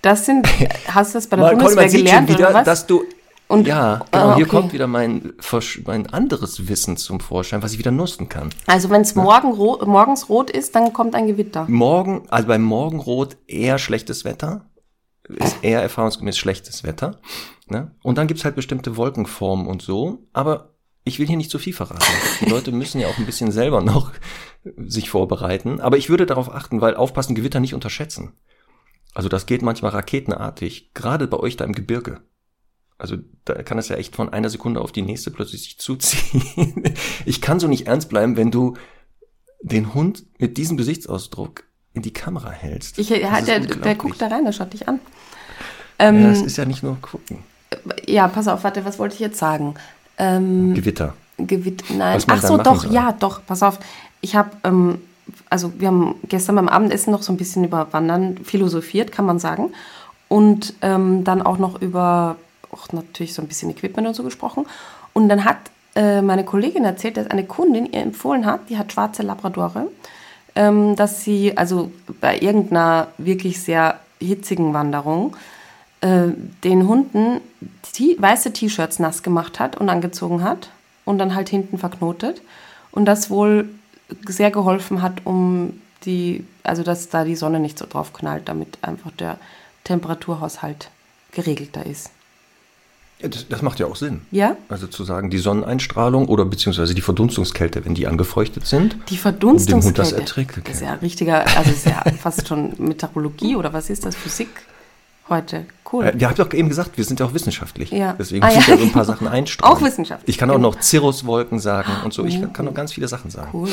Das sind, hast du das bei der Bundeswehr gelernt schon wieder, oder was? dass du Und- ja, Ah, genau, hier okay. kommt wieder mein, mein anderes Wissen zum Vorschein, was ich wieder nutzen kann. Also wenn es morgen ro morgens rot ist, dann kommt ein Gewitter. Morgen, also beim Morgenrot eher schlechtes Wetter, ist eher erfahrungsgemäß schlechtes Wetter. Ne? Und dann gibt's halt bestimmte Wolkenformen und so, aber ich will hier nicht zu viel verraten. Die Leute müssen ja auch ein bisschen selber noch sich vorbereiten. Aber ich würde darauf achten, weil aufpassen, Gewitter nicht unterschätzen. Also das geht manchmal raketenartig, gerade bei euch da im Gebirge. Also da kann es ja echt von einer Sekunde auf die nächste plötzlich sich zuziehen. Ich kann so nicht ernst bleiben, wenn du den Hund mit diesem Gesichtsausdruck in die Kamera hältst. Ich, ja, Das ist der, der guckt da rein, der schaut dich an. Ja, Ähm, es ist ja nicht nur gucken. ja, pass auf, warte, was wollte ich jetzt sagen? Ähm, Gewitter. Gewitt, nein. Ach so, doch, soll. ja, doch, pass auf. Ich habe, ähm, also wir haben gestern beim Abendessen noch so ein bisschen über Wandern philosophiert, kann man sagen. Und ähm, dann auch noch über, auch natürlich so ein bisschen Equipment und so gesprochen. Und dann hat äh, meine Kollegin erzählt, dass eine Kundin ihr empfohlen hat, die hat schwarze Labradore, ähm, dass sie also bei irgendeiner wirklich sehr hitzigen Wanderung äh, den Hunden weiße T-Shirts nass gemacht hat und angezogen hat und dann halt hinten verknotet. Und das wohl sehr geholfen hat, um die, also dass da die Sonne nicht so drauf knallt, damit einfach der Temperaturhaushalt geregelter ist. Das, das macht ja auch Sinn. Ja? Also zu sagen, die Sonneneinstrahlung oder beziehungsweise die Verdunstungskälte, wenn die angefeuchtet sind. Die Um Verdunstungskälte. Hund das erträglich Das ist ja richtiger, also ist ja fast schon Meteorologie oder was ist das? Physik heute. Cool. Äh, ihr habt doch eben gesagt, wir sind ja auch wissenschaftlich. Ja. Deswegen Ah, muss ich ja. ja so ein paar Sachen einstreuen. Auch wissenschaftlich, Ich kann auch genau. noch Cirruswolken sagen und so. Ich kann noch ganz viele Sachen sagen. cool.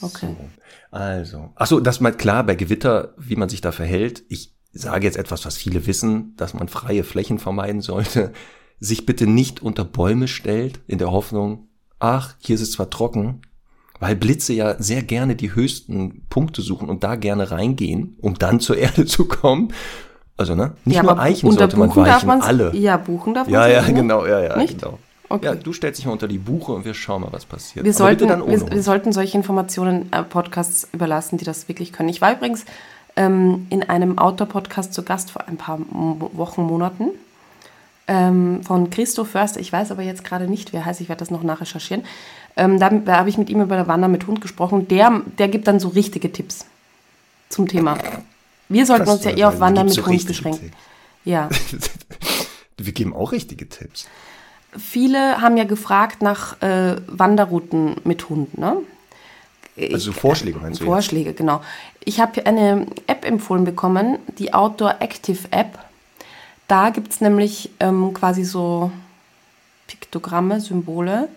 Okay. So, also. Ach so, das mal klar bei Gewitter, wie man sich da verhält. Ich sage jetzt etwas, was viele wissen, dass man freie Flächen vermeiden sollte. Sich bitte nicht unter Bäume stellt, in der Hoffnung, ach, hier ist es zwar trocken, weil Blitze ja sehr gerne die höchsten Punkte suchen und da gerne reingehen, um dann zur Erde zu kommen. Also, ne? Nicht ja, nur Eichen unter sollte man Buchen darf weichen, man's- alle. Ja, Buchen darf Ja, man ja, sich, ne? genau, ja, ja, Nicht? genau. Okay. Ja, du stellst dich mal unter die Buche und wir schauen mal, was passiert. Wir Aber sollten, dann wir, wir sollten solche Informationen äh, Podcasts überlassen, die das wirklich können. Ich war übrigens ähm, in einem Outdoor-Podcast zu Gast vor ein paar Wochen, Monaten ähm, von Christo Förster. Ich weiß aber jetzt gerade nicht, wer heißt. Ich werde das noch nachrecherchieren. Ähm, da da habe ich mit ihm über der Wandern mit Hund gesprochen. Der, der gibt dann so richtige Tipps zum Thema. Wir sollten Was uns ja eher auf Gibt's mit so Hund beschränken. Tipps? Ja. Wir geben auch richtige Tipps. Viele haben ja gefragt nach äh, Wanderrouten mit Hund, ne? Also Vorschläge meinst du? jetzt? Vorschläge, genau. Ich habe eine App empfohlen bekommen, die Outdoor Active App. Da gibt es nämlich ähm, quasi so Piktogramme, Symbole.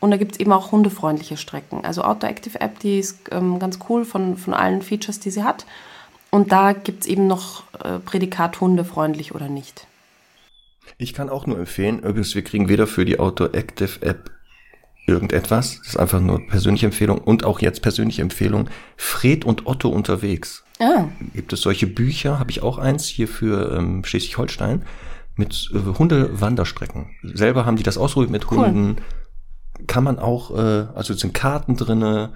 Und da gibt es eben auch hundefreundliche Strecken. Also Outdoor Active App, die ist ähm, ganz cool von, von allen Features, die sie hat. Und da gibt es eben noch äh, Prädikat hundefreundlich oder nicht. Ich kann auch nur empfehlen, übrigens, wir kriegen weder für die Auto Active App irgendetwas. Das ist einfach nur persönliche Empfehlung und auch jetzt persönliche Empfehlung. Fred und Otto unterwegs. Ah. Gibt es solche Bücher? Habe ich auch eins hier für ähm, Schleswig-Holstein mit äh, Hunde-Wanderstrecken. Selber haben die das ausprobiert mit Cool. Hunden. Kann man auch, äh, also es sind Karten drinne,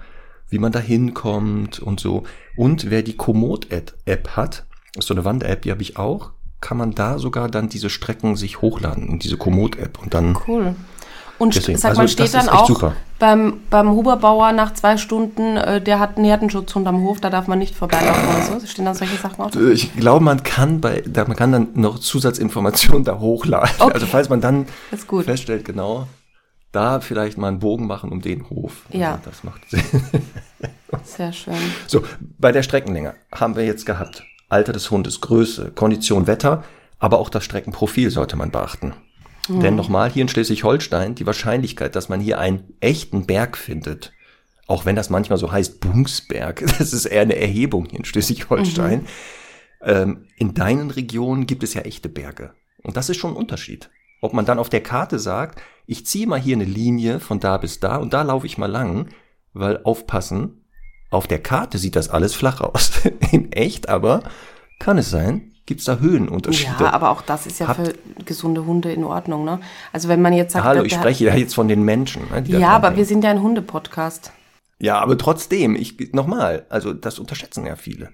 wie man da hinkommt und so. Und wer die Komoot-App hat, ist so eine Wander-App, die habe ich auch, kann man da sogar dann diese Strecken sich hochladen in diese Komoot-App und dann Cool. Und Deswegen, sag also mal, steht dann auch super. Beim, beim Huberbauer nach zwei Stunden, äh, der hat einen Herdenschutzhund am Hof, da darf man nicht vorbeilaufen oder so? Stehen dann solche Sachen auch? Ich glaube, man kann bei, da, man kann dann noch Zusatzinformationen da hochladen. Okay. Also falls man dann feststellt, genau, da vielleicht mal einen Bogen machen um den Hof. Ja. Also das macht Sinn. Sehr schön. So, bei der Streckenlänge haben wir jetzt gehabt. Alter des Hundes, Größe, Kondition, Wetter, aber auch das Streckenprofil sollte man beachten. Denn nochmal, hier in Schleswig-Holstein, die Wahrscheinlichkeit, dass man hier einen echten Berg findet, auch wenn das manchmal so heißt Bungsberg, das ist eher eine Erhebung hier in Schleswig-Holstein. Ähm, in deinen Regionen gibt es ja echte Berge. Und das ist schon ein Unterschied. Ob man dann auf der Karte sagt, ich ziehe mal hier eine Linie von da bis da und da laufe ich mal lang, weil aufpassen, auf der Karte sieht das alles flach aus. In echt aber kann es sein, gibt es da Höhenunterschiede. Ja, aber auch das ist ja Habt- für gesunde Hunde in Ordnung, ne? Also wenn man jetzt sagt, Hallo, ich spreche ja jetzt von den Menschen. ne, Ja, aber wir sind ja ein Hunde-Podcast. Ja, aber trotzdem, ich nochmal, also das unterschätzen ja viele.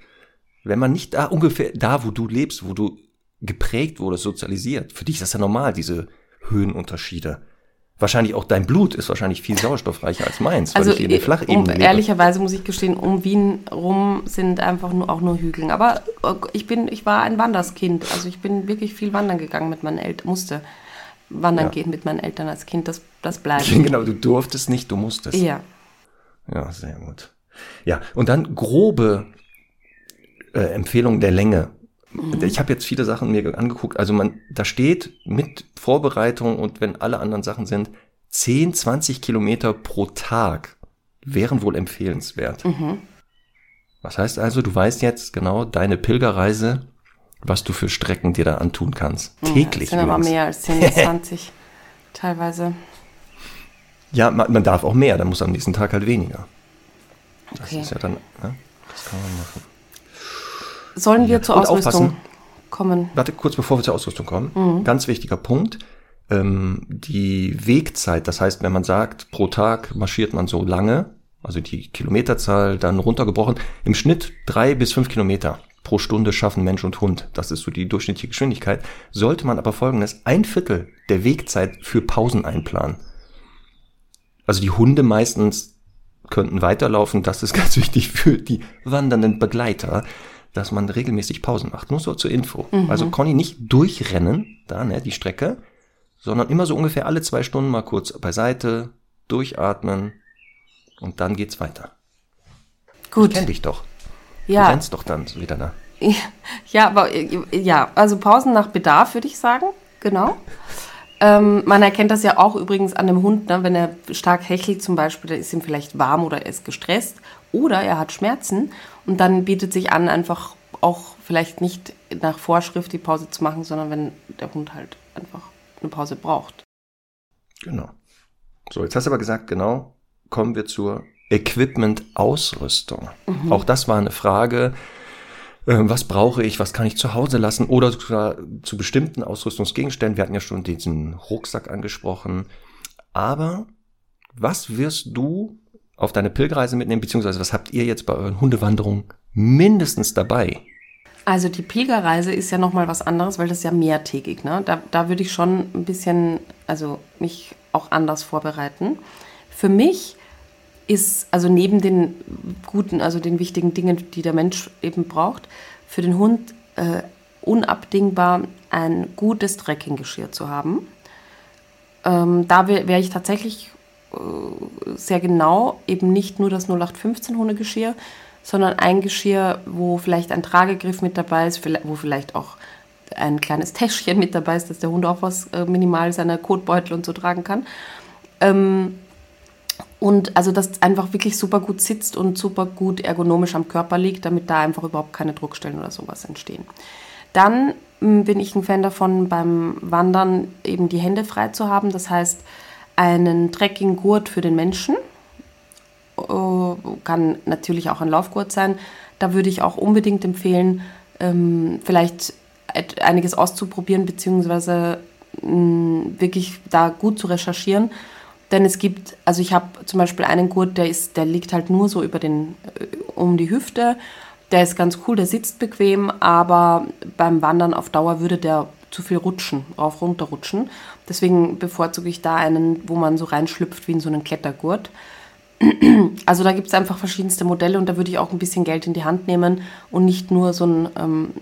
Wenn man nicht da ungefähr da, wo du lebst, wo du geprägt wurdest, sozialisiert, für dich ist das ja normal, diese Höhenunterschiede. Wahrscheinlich auch dein Blut ist wahrscheinlich viel sauerstoffreicher als meins, weil Also ich hier in der Flachebene um, lebe. ehrlicherweise muss ich gestehen, um Wien rum sind einfach nur auch nur Hügeln. Aber äh, ich bin, ich war ein Wanderskind. Also ich bin wirklich viel wandern gegangen mit meinen Eltern, musste wandern Ja. gehen mit meinen Eltern als Kind. Das, das bleibt. genau, du durftest nicht, du musstest. Ja. Ja, sehr gut. Ja, und dann grobe äh, Empfehlungen der Länge. Ich habe jetzt viele Sachen mir angeguckt. Also man, da steht mit Vorbereitung und wenn alle anderen Sachen sind, 10, 20 Kilometer pro Tag wären wohl empfehlenswert. Was heißt also, du weißt jetzt genau deine Pilgerreise, was du für Strecken dir da antun kannst. Täglich. Das sind aber übrigens. mehr als 10 bis 20 teilweise. Ja, man, man darf auch mehr, dann muss am nächsten Tag halt weniger. Das Okay. ist ja dann, ne? das kann man machen. Sollen wir zur Und Ausrüstung aufpassen. kommen? Warte, kurz bevor wir zur Ausrüstung kommen. Ganz wichtiger Punkt. Ähm, die Wegzeit, das heißt, wenn man sagt, pro Tag marschiert man so lange, also die Kilometerzahl dann runtergebrochen, im Schnitt drei bis fünf Kilometer pro Stunde schaffen Mensch und Hund. Das ist so die durchschnittliche Geschwindigkeit. Sollte man aber folgendes, ein Viertel der Wegzeit für Pausen einplanen. Also die Hunde meistens könnten weiterlaufen. Das ist ganz wichtig für die wandernden Begleiter, dass man regelmäßig Pausen macht. Nur so zur Info. Also Conny nicht durchrennen, da, ne, die Strecke, sondern immer so ungefähr alle zwei Stunden mal kurz beiseite, durchatmen und dann geht's weiter. Gut. Kenn dich doch. Du Ja. rennst doch dann wieder da. Ja, aber ja, also Pausen nach Bedarf, würde ich sagen. Genau. Ähm, man erkennt das ja auch übrigens an dem Hund, ne? wenn er stark hechelt zum Beispiel, dann ist ihm vielleicht warm oder er ist gestresst oder er hat Schmerzen und dann bietet sich an, einfach auch vielleicht nicht nach Vorschrift die Pause zu machen, sondern wenn der Hund halt einfach eine Pause braucht. Genau. So, jetzt hast du aber gesagt, genau, kommen wir zur Equipment-Ausrüstung. Auch das war eine Frage, äh, was brauche ich, was kann ich zu Hause lassen oder sogar zu bestimmten Ausrüstungsgegenständen. Wir hatten ja schon diesen Rucksack angesprochen. Aber was wirst du auf deine Pilgerreise mitnehmen, beziehungsweise was habt ihr jetzt bei euren Hundewanderungen mindestens dabei? Also die Pilgerreise ist ja nochmal was anderes, weil das ist ja mehrtägig. Ne? Da, da würde ich schon ein bisschen, also mich auch anders vorbereiten. Für mich ist, also neben den guten, also den wichtigen Dingen, die der Mensch eben braucht, für den Hund äh, unabdingbar ein gutes Trekkinggeschirr zu haben. Ähm, da wäre wär ich tatsächlich sehr genau, eben nicht nur das 0815 Hundegeschirr, sondern ein Geschirr, wo vielleicht ein Tragegriff mit dabei ist, wo vielleicht auch ein kleines Täschchen mit dabei ist, dass der Hund auch was äh, minimal seiner Kotbeutel und so tragen kann. Ähm, und also, dass einfach wirklich super gut sitzt und super gut ergonomisch am Körper liegt, damit da einfach überhaupt keine Druckstellen oder sowas entstehen. Dann m, bin ich ein Fan davon, beim Wandern eben die Hände frei zu haben. Das heißt, einen Trekkinggurt für den Menschen. Äh, kann natürlich auch ein Laufgurt sein. Da würde ich auch unbedingt empfehlen, ähm, vielleicht einiges auszuprobieren, beziehungsweise mh, wirklich da gut zu recherchieren. Denn es gibt, also ich habe zum Beispiel einen Gurt, der ist, der liegt halt nur so über den, äh, um die Hüfte. Der ist ganz cool, der sitzt bequem, aber beim Wandern auf Dauer würde der zu viel rutschen, rauf runter rutschen. Deswegen bevorzuge ich da einen, wo man so reinschlüpft wie in so einen Klettergurt. Also da gibt es einfach verschiedenste Modelle und da würde ich auch ein bisschen Geld in die Hand nehmen und nicht nur so ein ähm,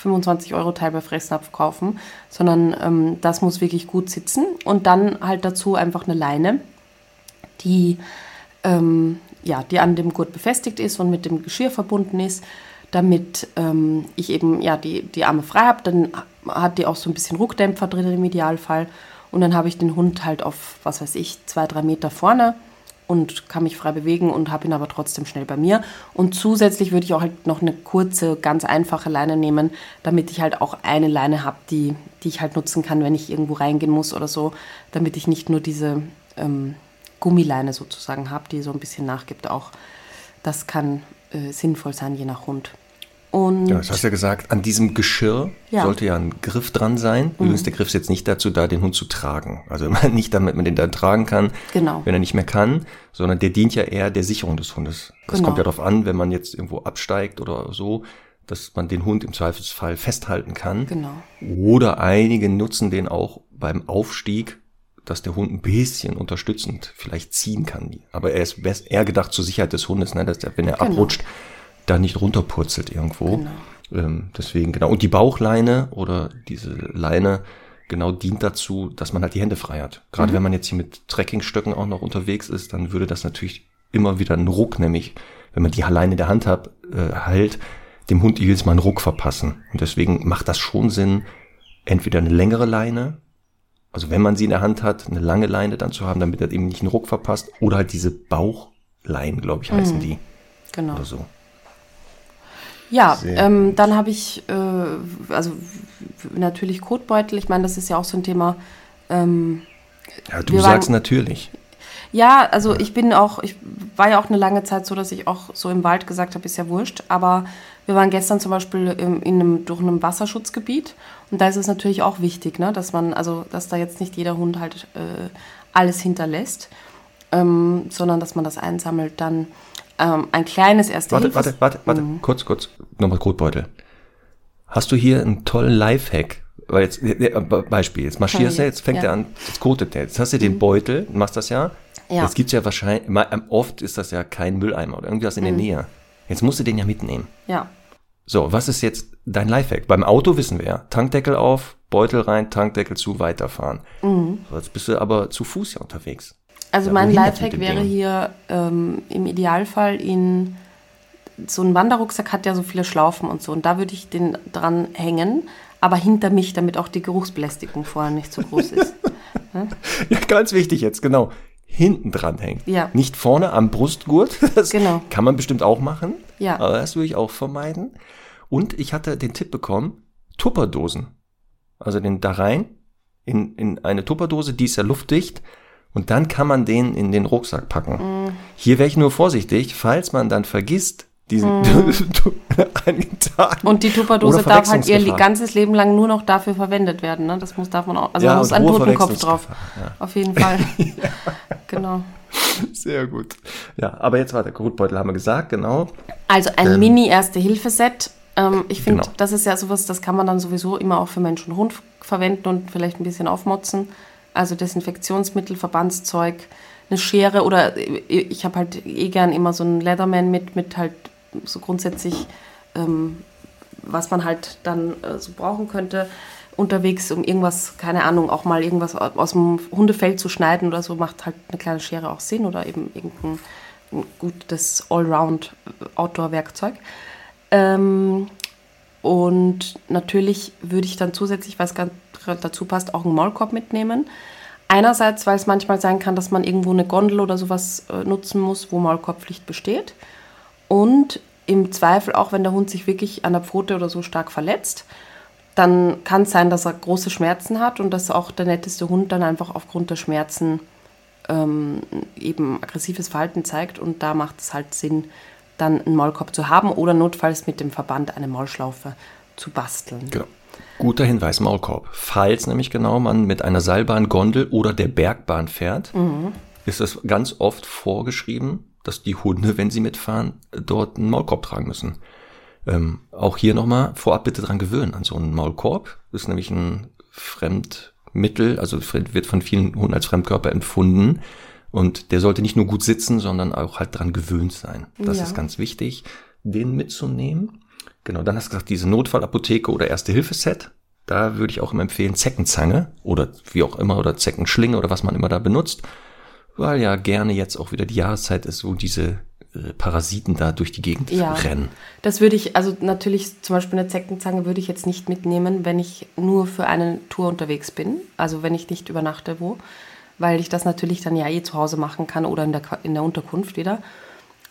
25 Euro Teil bei Fressnapf kaufen, sondern ähm, das muss wirklich gut sitzen und dann halt dazu einfach eine Leine, die, ähm, ja, die an dem Gurt befestigt ist und mit dem Geschirr verbunden ist, damit ähm, ich eben ja, die, die Arme frei habe. Dann hat die auch so ein bisschen Ruckdämpfer drin im Idealfall und dann habe ich den Hund halt auf, was weiß ich, zwei, drei Meter vorne und kann mich frei bewegen und habe ihn aber trotzdem schnell bei mir. Und zusätzlich würde ich auch halt noch eine kurze, ganz einfache Leine nehmen, damit ich halt auch eine Leine habe, die, die ich halt nutzen kann, wenn ich irgendwo reingehen muss oder so, damit ich nicht nur diese ähm, Gummileine sozusagen habe, die so ein bisschen nachgibt auch. Das kann äh, sinnvoll sein, je nach Hund. Und Ja, das hast du ja gesagt, an diesem Geschirr Ja. Mhm. sollte ja ein Griff dran sein. Übrigens, der Griff ist jetzt nicht dazu da, den Hund zu tragen. Also nicht damit man den dann tragen kann, Genau. wenn er nicht mehr kann, sondern der dient ja eher der Sicherung des Hundes. Das Genau. kommt ja darauf an, wenn man jetzt irgendwo absteigt oder so, dass man den Hund im Zweifelsfall festhalten kann. Genau. Oder einige nutzen den auch beim Aufstieg, dass der Hund ein bisschen unterstützend vielleicht ziehen kann. Aber er ist eher gedacht zur Sicherheit des Hundes, ne, dass er, wenn er Genau. abrutscht, da nicht runterpurzelt irgendwo. Genau. Ähm, deswegen, genau. Und die Bauchleine oder diese Leine genau dient dazu, dass man halt die Hände frei hat. Mhm. Gerade wenn man jetzt hier mit Trekkingstöcken auch noch unterwegs ist, dann würde das natürlich immer wieder einen Ruck, nämlich wenn man die Leine in der Hand hat, äh, hält, dem Hund jedes Mal einen Ruck verpassen. Und deswegen macht das schon Sinn, entweder eine längere Leine, also wenn man sie in der Hand hat, eine lange Leine dann zu haben, damit er eben nicht einen Ruck verpasst, oder halt diese Bauchleinen, glaube ich, heißen die. Genau. Oder so. Ja, ähm, dann habe ich äh, also natürlich Kotbeutel. Ich meine, das ist ja auch so ein Thema. Ähm, Ja, du sagst waren- natürlich. ja, also ich bin auch, ich war ja auch eine lange Zeit so, dass ich auch so im Wald gesagt habe, ist ja wurscht. Aber wir waren gestern zum Beispiel im, in einem, durch einem Wasserschutzgebiet und da ist es natürlich auch wichtig, ne, dass man, also dass da jetzt nicht jeder Hund halt äh, alles hinterlässt, ähm, sondern dass man das einsammelt. Dann ähm, ein kleines erste Warte, warte, warte, warte, Mhm. kurz, kurz, nochmal Kotbeutel. Hast du hier einen tollen Lifehack? Weil jetzt, äh, äh, Beispiel, jetzt marschierst du, jetzt fängt ja. Mhm. er an, jetzt kotet er. Jetzt hast du den Beutel, machst das ja. Ja. Jetzt gibt's ja wahrscheinlich, oft ist das ja kein Mülleimer oder irgendwas in der Mhm. Nähe. Jetzt musst du den ja mitnehmen. Ja. So, was ist jetzt dein Lifehack? Beim Auto wissen wir ja, Tankdeckel auf, Beutel rein, Tankdeckel zu, weiterfahren. Mhm. So, jetzt bist du aber zu Fuß ja unterwegs. Also mein Lifehack wäre Ding? hier ähm, im Idealfall in so ein Wanderrucksack hat ja so viele Schlaufen und so und da würde ich den dran hängen, aber hinter mich, damit auch die Geruchsbelästigung vorher nicht so groß ist. Ja, ganz wichtig jetzt, genau. Hinten dran hängen. Ja. Nicht vorne am Brustgurt. Das Genau. kann man bestimmt auch machen. Ja. Aber das würde ich auch vermeiden. Und ich hatte den Tipp bekommen, Tupperdosen. Also den da rein, in, in eine Tupperdose, die ist ja luftdicht. Und dann kann man den in den Rucksack packen. Mm. Hier wäre ich nur vorsichtig, falls man dann vergisst, diesen. Mm. Und die Tupperdose darf halt ihr ganzes Leben lang nur noch dafür verwendet werden. Ne? Das muss darf man auch. Also Ja, man muss einen Totenkopf drauf. Ja. Auf jeden Fall. Genau. Sehr gut. Ja, aber jetzt war der Kotbeutel, haben wir gesagt, genau. Also ein Mini-Erste-Hilfe-Set. Ähm, ich finde, Genau. das ist ja sowas, das kann man dann sowieso immer auch für Mensch und Hund verwenden und vielleicht ein bisschen aufmotzen. Also Desinfektionsmittel, Verbandszeug, eine Schere oder äh, ich habe halt eh gern immer so einen Leatherman mit, mit halt so grundsätzlich, ähm, was man halt dann äh, so brauchen könnte unterwegs, um irgendwas, keine Ahnung, auch mal irgendwas aus dem Hundefell zu schneiden oder so, macht halt eine kleine Schere auch Sinn oder eben irgendein ein gutes Allround-Outdoor-Werkzeug. Ähm, und natürlich würde ich dann zusätzlich, was ganz dazu passt, auch einen Maulkorb mitnehmen. Einerseits, weil es manchmal sein kann, dass man irgendwo eine Gondel oder sowas äh, nutzen muss, wo Maulkorbpflicht besteht. Und im Zweifel, auch wenn der Hund sich wirklich an der Pfote oder so stark verletzt, dann kann es sein, dass er große Schmerzen hat und dass auch der netteste Hund dann einfach aufgrund der Schmerzen ähm, eben aggressives Verhalten zeigt. Und da macht es halt Sinn, dann einen Maulkorb zu haben oder notfalls mit dem Verband eine Maulschlaufe zu basteln. Genau. Guter Hinweis, Maulkorb. Falls nämlich genau man mit einer Seilbahn, Gondel oder der Bergbahn fährt, mhm. ist es ganz oft vorgeschrieben, dass die Hunde, wenn sie mitfahren, dort einen Maulkorb tragen müssen. Ähm, auch hier nochmal vorab bitte dran gewöhnen an so einen Maulkorb. Das ist nämlich ein Fremdmittel, also wird von vielen Hunden als Fremdkörper empfunden. Und der sollte nicht nur gut sitzen, sondern auch halt dran gewöhnt sein. Das ja. ist ganz wichtig, den mitzunehmen. Genau, dann hast du gesagt, diese Notfallapotheke oder Erste-Hilfe-Set. Da würde ich auch immer empfehlen, Zeckenzange oder wie auch immer oder Zeckenschlinge oder was man immer da benutzt weil ja gerne jetzt auch wieder die Jahreszeit ist, wo diese äh, Parasiten da durch die Gegend ja, rennen. Das würde ich, also natürlich zum Beispiel eine Zeckenzange würde ich jetzt nicht mitnehmen, wenn ich nur für eine Tour unterwegs bin, also wenn ich nicht übernachte wo, weil ich das natürlich dann ja eh zu Hause machen kann oder in der, in der Unterkunft wieder.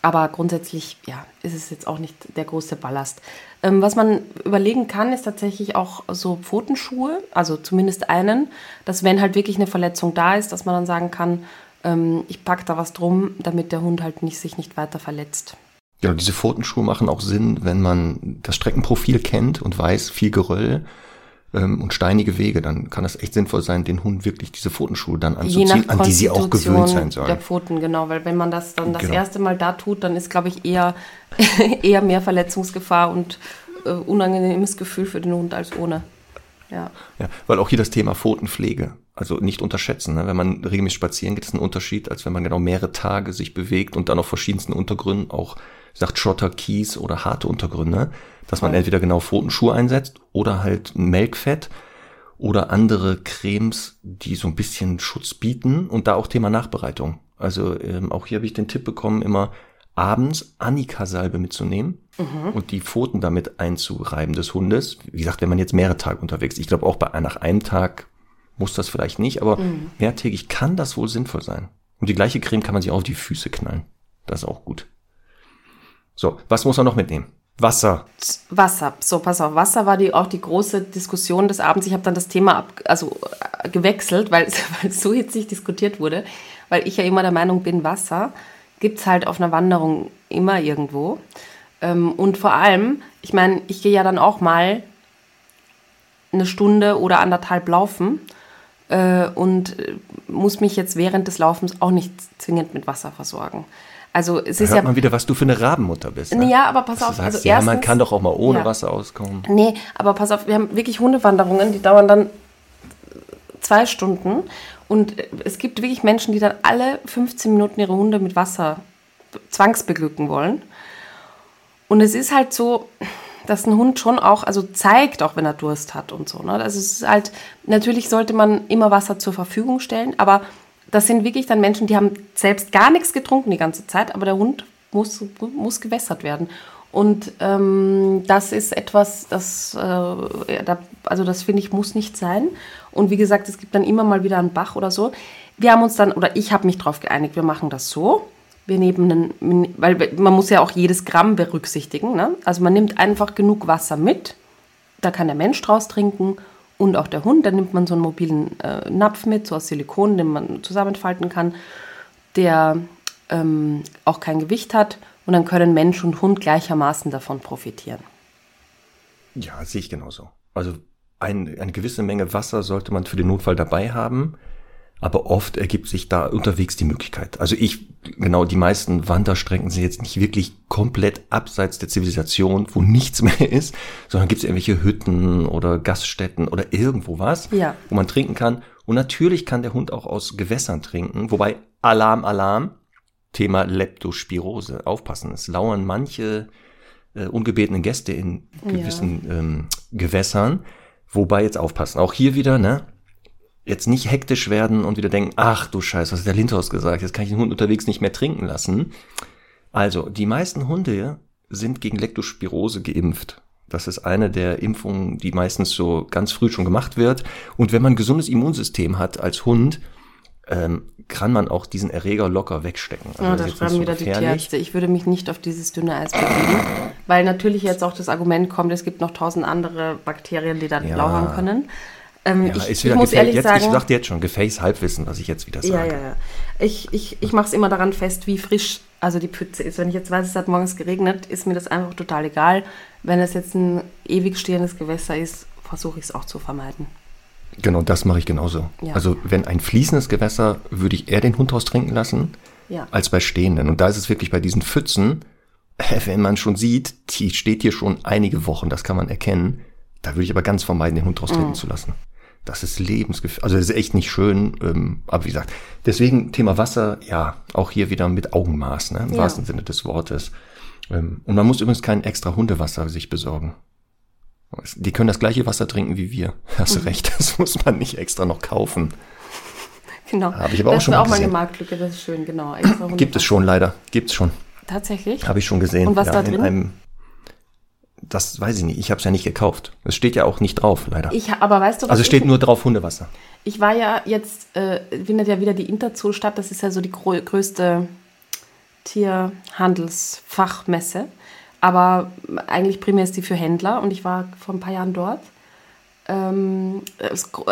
Aber grundsätzlich, ja, ist es jetzt auch nicht der große Ballast. Ähm, was man überlegen kann, ist tatsächlich auch so Pfotenschuhe, also zumindest einen, dass wenn halt wirklich eine Verletzung da ist, dass man dann sagen kann, ähm, ich packe da was drum, damit der Hund halt nicht, sich nicht weiter verletzt. Ja, diese Pfotenschuhe machen auch Sinn, wenn man das Streckenprofil kennt und weiß, viel Geröll ähm, und steinige Wege, dann kann das echt sinnvoll sein, den Hund wirklich diese Pfotenschuhe dann anzuziehen, an die sie auch gewöhnt sein sollen. Der Pfoten, genau, weil wenn man das dann das genau. erste Mal da tut, dann ist, glaube ich, eher, eher mehr Verletzungsgefahr und äh, unangenehmes Gefühl für den Hund als ohne. Ja. ja, weil auch hier das Thema Pfotenpflege, also nicht unterschätzen. Ne? Wenn man regelmäßig spazieren geht, ist ein Unterschied, als wenn man genau mehrere Tage sich bewegt und dann auf verschiedensten Untergründen, auch sagt Schotter, Kies oder harte Untergründe, dass man ja. entweder genau Pfotenschuhe einsetzt oder halt Melkfett oder andere Cremes, die so ein bisschen Schutz bieten und da auch Thema Nachbereitung. Also ähm, auch hier habe ich den Tipp bekommen, immer abends Annika-Salbe mitzunehmen mhm. und die Pfoten damit einzureiben des Hundes. Wie gesagt, wenn man jetzt mehrere Tage unterwegs ist, ich glaube auch bei, nach einem Tag muss das vielleicht nicht, aber mhm. mehrtägig kann das wohl sinnvoll sein. Und die gleiche Creme kann man sich auch auf die Füße knallen. Das ist auch gut. So, was muss man noch mitnehmen? Wasser. Wasser. So, pass auf. Wasser war die, auch die große Diskussion des Abends. Ich habe dann das Thema ab, also, äh, gewechselt, weil, weil es so hitzig diskutiert wurde. Weil ich ja immer der Meinung bin, Wasser gibt es halt auf einer Wanderung immer irgendwo. Ähm, und vor allem, ich meine, ich gehe ja dann auch mal eine Stunde oder anderthalb laufen äh, und muss mich jetzt während des Laufens auch nicht zwingend mit Wasser versorgen. Also es da ist hört ja man wieder, was du für eine Rabenmutter bist. Ne? Ja, aber pass auf. Sagst, also ja, erstens, man kann doch auch mal ohne ja. Wasser auskommen. Nee, aber pass auf, wir haben wirklich Hundewanderungen, die dauern dann zwei Stunden und es gibt wirklich Menschen, die dann alle 15 Minuten ihre Hunde mit Wasser zwangsbeglücken wollen. Und es ist halt so, dass ein Hund schon auch, also zeigt auch, wenn er Durst hat und so. Ne? Also ist halt, natürlich sollte man immer Wasser zur Verfügung stellen, aber das sind wirklich dann Menschen, die haben selbst gar nichts getrunken die ganze Zeit, aber der Hund muss, muss gewässert werden. Und ähm, das ist etwas, das, äh, da, also das finde ich, muss nicht sein. Und wie gesagt, es gibt dann immer mal wieder einen Bach oder so. Wir haben uns dann, oder ich habe mich darauf geeinigt, wir machen das so. Wir nehmen einen, weil man muss ja auch jedes Gramm berücksichtigen. Ne? Also man nimmt einfach genug Wasser mit. Da kann der Mensch draus trinken und auch der Hund. Dann nimmt man so einen mobilen äh, Napf mit, so aus Silikon, den man zusammenfalten kann, der ähm, auch kein Gewicht hat und dann können Mensch und Hund gleichermaßen davon profitieren. Ja, sehe ich genauso. Also ein, eine gewisse Menge Wasser sollte man für den Notfall dabei haben, aber oft ergibt sich da unterwegs die Möglichkeit. Also ich, genau, die meisten Wanderstrecken sind jetzt nicht wirklich komplett abseits der Zivilisation, wo nichts mehr ist, sondern gibt es irgendwelche Hütten oder Gaststätten oder irgendwo was, ja. wo man trinken kann. Und natürlich kann der Hund auch aus Gewässern trinken, wobei Alarm, Alarm, Thema Leptospirose. Aufpassen, es lauern manche äh, ungebetene Gäste in gewissen ja. ähm, Gewässern. Wobei jetzt aufpassen. Auch hier wieder, ne? Jetzt nicht hektisch werden und wieder denken, ach du Scheiß, was hat der Lindhaus gesagt? Jetzt kann ich den Hund unterwegs nicht mehr trinken lassen. Also, die meisten Hunde sind gegen Leptospirose geimpft. Das ist eine der Impfungen, die meistens so ganz früh schon gemacht wird. Und wenn man ein gesundes Immunsystem hat als Hund, ähm, kann man auch diesen Erreger locker wegstecken. Also ja, da schreiben wieder gefährlich. die Tierärzte. Ich würde mich nicht auf dieses dünne Eis begeben, weil natürlich jetzt auch das Argument kommt, es gibt noch tausend andere Bakterien, die da ja. lauern können. Ähm, ja, ich, ich muss ehrlich jetzt, sagen, ich sagte jetzt schon, Gefäß-Halbwissen, was ich jetzt wieder sage. Ja, ja, ja. Ich, ich, ich mache es immer daran fest, wie frisch also die Pfütze ist. Wenn ich jetzt weiß, es hat morgens geregnet, ist mir das einfach total egal. Wenn es jetzt ein ewig stehendes Gewässer ist, versuche ich es auch zu vermeiden. Genau, das mache ich genauso. Ja. Also wenn ein fließendes Gewässer, würde ich eher den Hund trinken lassen, ja. als bei stehenden. Und da ist es wirklich bei diesen Pfützen, wenn man schon sieht, die steht hier schon einige Wochen, das kann man erkennen, da würde ich aber ganz vermeiden, den Hund raustreten mhm. zu lassen. Das ist lebensgefährlich. Also das ist echt nicht schön. Ähm, aber wie gesagt, deswegen Thema Wasser, ja, auch hier wieder mit Augenmaß, ne, im ja. wahrsten Sinne des Wortes. Ähm, und man muss übrigens kein extra Hundewasser sich besorgen. Die können das gleiche Wasser trinken wie wir. Hast du mhm. recht, das muss man nicht extra noch kaufen. Genau. Habe ich aber das auch schon Das ist auch meine Marktlücke, das ist schön, genau. Gibt es schon leider, gibt es schon. Tatsächlich? Habe ich schon gesehen. Und was ja, da drin? Das weiß ich nicht. Ich habe es ja nicht gekauft. Es steht ja auch nicht drauf, leider. Ich, aber weißt du, was Also steht nur drauf Hundewasser. Ich war ja jetzt, äh, findet ja wieder die Interzoo statt. Das ist ja so die größte Tierhandelsfachmesse. Aber eigentlich primär ist die für Händler und ich war vor ein paar Jahren dort. Ähm,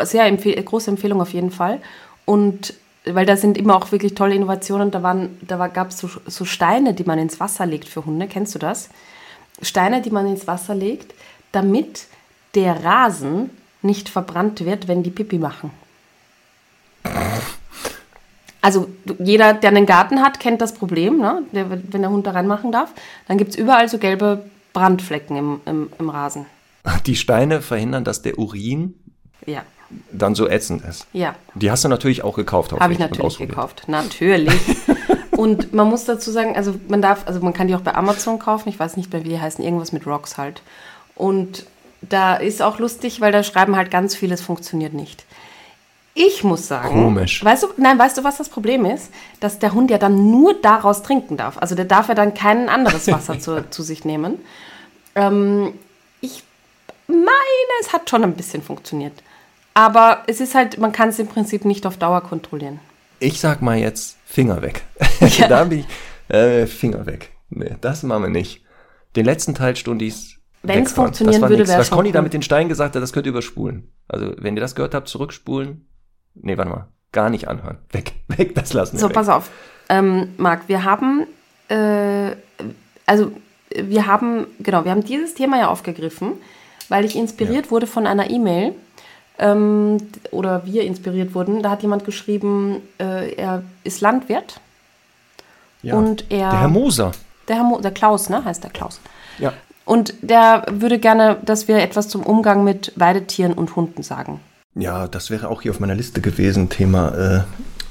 sehr empfehl große Empfehlung auf jeden Fall. Und weil da sind immer auch wirklich tolle Innovationen. Da, da gab es so, so Steine, die man ins Wasser legt für Hunde. Kennst du das? Steine, die man ins Wasser legt, damit der Rasen nicht verbrannt wird, wenn die Pipi machen. Also jeder, der einen Garten hat, kennt das Problem, ne? der, wenn der Hund da reinmachen darf. Dann gibt es überall so gelbe Brandflecken im, im, im, Rasen. Die Steine verhindern, dass der Urin ja. dann so ätzend ist. Ja. Die hast du natürlich auch gekauft. Habe ich natürlich gekauft, natürlich. Und man muss dazu sagen, also man darf, also man kann die auch bei Amazon kaufen, ich weiß nicht mehr, wie die heißen, irgendwas mit Rocks halt. Und da ist auch lustig, weil da schreiben halt ganz vieles funktioniert nicht. Ich muss sagen, komisch. Weißt du, nein, weißt du, was das Problem ist? Dass der Hund ja dann nur daraus trinken darf. Also der darf ja dann kein anderes Wasser zu, zu sich nehmen. Ähm, ich meine, es hat schon ein bisschen funktioniert. Aber es ist halt, man kann es im Prinzip nicht auf Dauer kontrollieren. Ich sag mal jetzt Finger weg. Ja. da bin ich, äh, Finger weg. Nee, das machen wir nicht. Den letzten Teil Stundis. Wenn es funktionieren würde, wäre Was Conny da mit den Steinen gesagt hat, das könnt ihr überspulen. Also, wenn ihr das gehört habt, zurückspulen. Nee, warte mal. Gar nicht anhören. Weg, weg, das lassen wir. So, weg. pass auf. Ähm, Marc, wir haben, äh, also, wir haben, genau, wir haben dieses Thema ja aufgegriffen, weil ich inspiriert ja. wurde von einer E-Mail ähm, oder wir inspiriert wurden. Da hat jemand geschrieben, äh, er ist Landwirt. Ja, und er, der Herr Moser. Der, Herr Mo, der Klaus, ne? Heißt der Klaus. Ja. Und der würde gerne, dass wir etwas zum Umgang mit Weidetieren und Hunden sagen. Ja, das wäre auch hier auf meiner Liste gewesen. Thema, äh,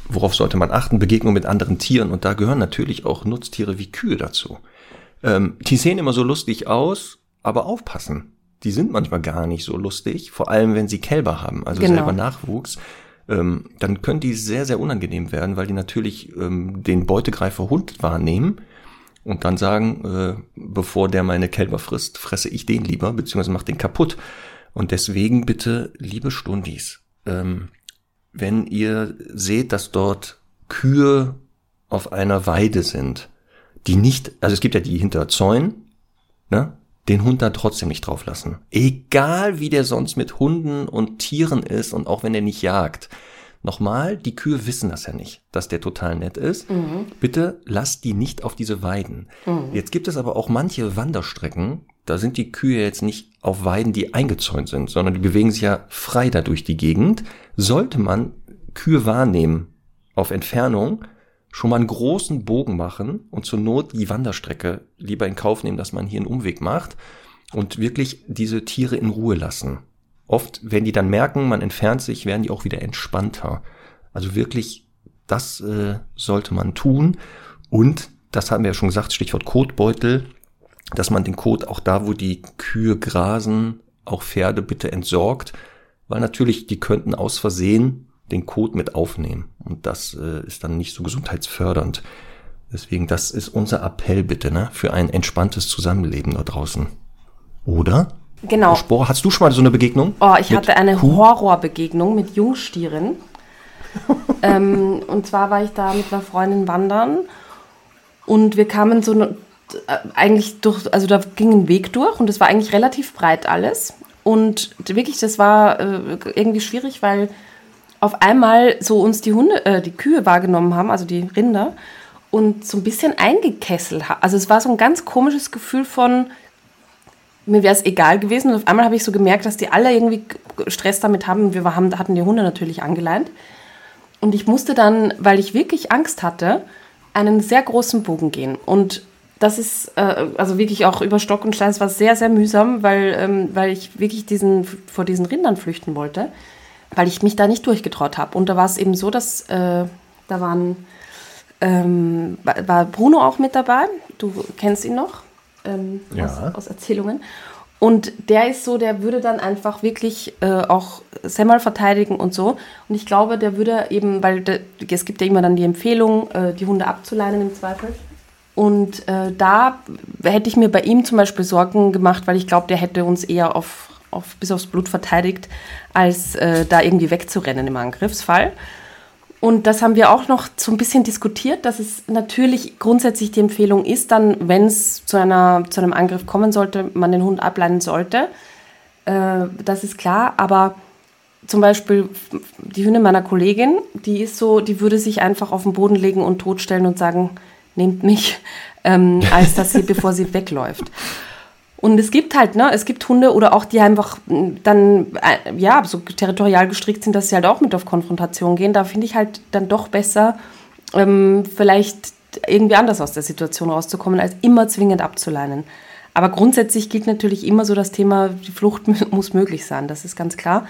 worauf sollte man achten? Begegnung mit anderen Tieren. Und da gehören natürlich auch Nutztiere wie Kühe dazu. Ähm, die sehen immer so lustig aus, aber aufpassen die sind manchmal gar nicht so lustig, vor allem wenn sie Kälber haben, also genau. selber Nachwuchs. Ähm, dann können die sehr, sehr unangenehm werden, weil die natürlich ähm, den Beutegreifer Hund wahrnehmen und dann sagen, äh, bevor der meine Kälber frisst, fresse ich den lieber, beziehungsweise mach den kaputt. Und deswegen bitte, liebe Stundis, ähm, wenn ihr seht, dass dort Kühe auf einer Weide sind, die nicht, also es gibt ja die hinter Zäunen, ne? Den Hund da trotzdem nicht drauf lassen. Egal wie der sonst mit Hunden und Tieren ist und auch wenn er nicht jagt. Nochmal, die Kühe wissen das ja nicht, dass der total nett ist. Mhm. Bitte lasst die nicht auf diese Weiden. Mhm. Jetzt gibt es aber auch manche Wanderstrecken, da sind die Kühe jetzt nicht auf Weiden, die eingezäunt sind, sondern die bewegen sich ja frei da durch die Gegend. Sollte man Kühe wahrnehmen auf Entfernung, schon mal einen großen Bogen machen und zur Not die Wanderstrecke lieber in Kauf nehmen, dass man hier einen Umweg macht und wirklich diese Tiere in Ruhe lassen. Oft, wenn die dann merken, man entfernt sich, werden die auch wieder entspannter. Also wirklich, das äh, sollte man tun. Und, das haben wir ja schon gesagt, Stichwort Kotbeutel, dass man den Kot auch da, wo die Kühe grasen, auch Pferde bitte entsorgt, weil natürlich die könnten aus Versehen den Code mit aufnehmen. Und das äh, ist dann nicht so gesundheitsfördernd. Deswegen, das ist unser Appell bitte, ne, für ein entspanntes Zusammenleben da draußen. Oder? Genau. Spor, hast du schon mal so eine Begegnung? Oh, ich hatte eine Kuh? Horrorbegegnung mit Jungstieren. ähm, und zwar war ich da mit einer Freundin wandern und wir kamen so äh, eigentlich durch, also da ging ein Weg durch und es war eigentlich relativ breit alles. Und wirklich, das war äh, irgendwie schwierig, weil auf einmal so uns die Hunde, äh, die Kühe wahrgenommen haben, also die Rinder, und so ein bisschen eingekesselt haben. Also es war so ein ganz komisches Gefühl von, mir wäre es egal gewesen. Und auf einmal habe ich so gemerkt, dass die alle irgendwie Stress damit haben. Wir haben, hatten die Hunde natürlich angeleint. Und ich musste dann, weil ich wirklich Angst hatte, einen sehr großen Bogen gehen. Und das ist äh, also wirklich auch über Stock und Stein. Es war sehr, sehr mühsam, weil, ähm, weil ich wirklich diesen, vor diesen Rindern flüchten wollte, weil ich mich da nicht durchgetraut habe. Und da war es eben so, dass äh, da waren, ähm, war Bruno auch mit dabei. Du kennst ihn noch ähm, ja. aus, aus, Erzählungen. Und der ist so, der würde dann einfach wirklich äh, auch Semmel verteidigen und so. Und ich glaube, der würde eben, weil der, es gibt ja immer dann die Empfehlung, äh, die Hunde abzuleinen im Zweifel. Und äh, da hätte ich mir bei ihm zum Beispiel Sorgen gemacht, weil ich glaube, der hätte uns eher auf, auf, bis aufs Blut verteidigt, als äh, da irgendwie wegzurennen im Angriffsfall. Und das haben wir auch noch so ein bisschen diskutiert, dass es natürlich grundsätzlich die Empfehlung ist, dann, wenn es zu, zu einem Angriff kommen sollte, man den Hund ableiten sollte. Äh, das ist klar, aber zum Beispiel die Hündin meiner Kollegin, die ist so, die würde sich einfach auf den Boden legen und totstellen und sagen, nehmt mich, ähm, als dass sie, bevor sie wegläuft. Und es gibt halt, ne, es gibt Hunde oder auch die einfach dann, äh, ja, so territorial gestrickt sind, dass sie halt auch mit auf Konfrontation gehen. Da finde ich halt dann doch besser, ähm, vielleicht irgendwie anders aus der Situation rauszukommen, als immer zwingend abzuleinen. Aber grundsätzlich gilt natürlich immer so das Thema, die Flucht muss möglich sein, das ist ganz klar.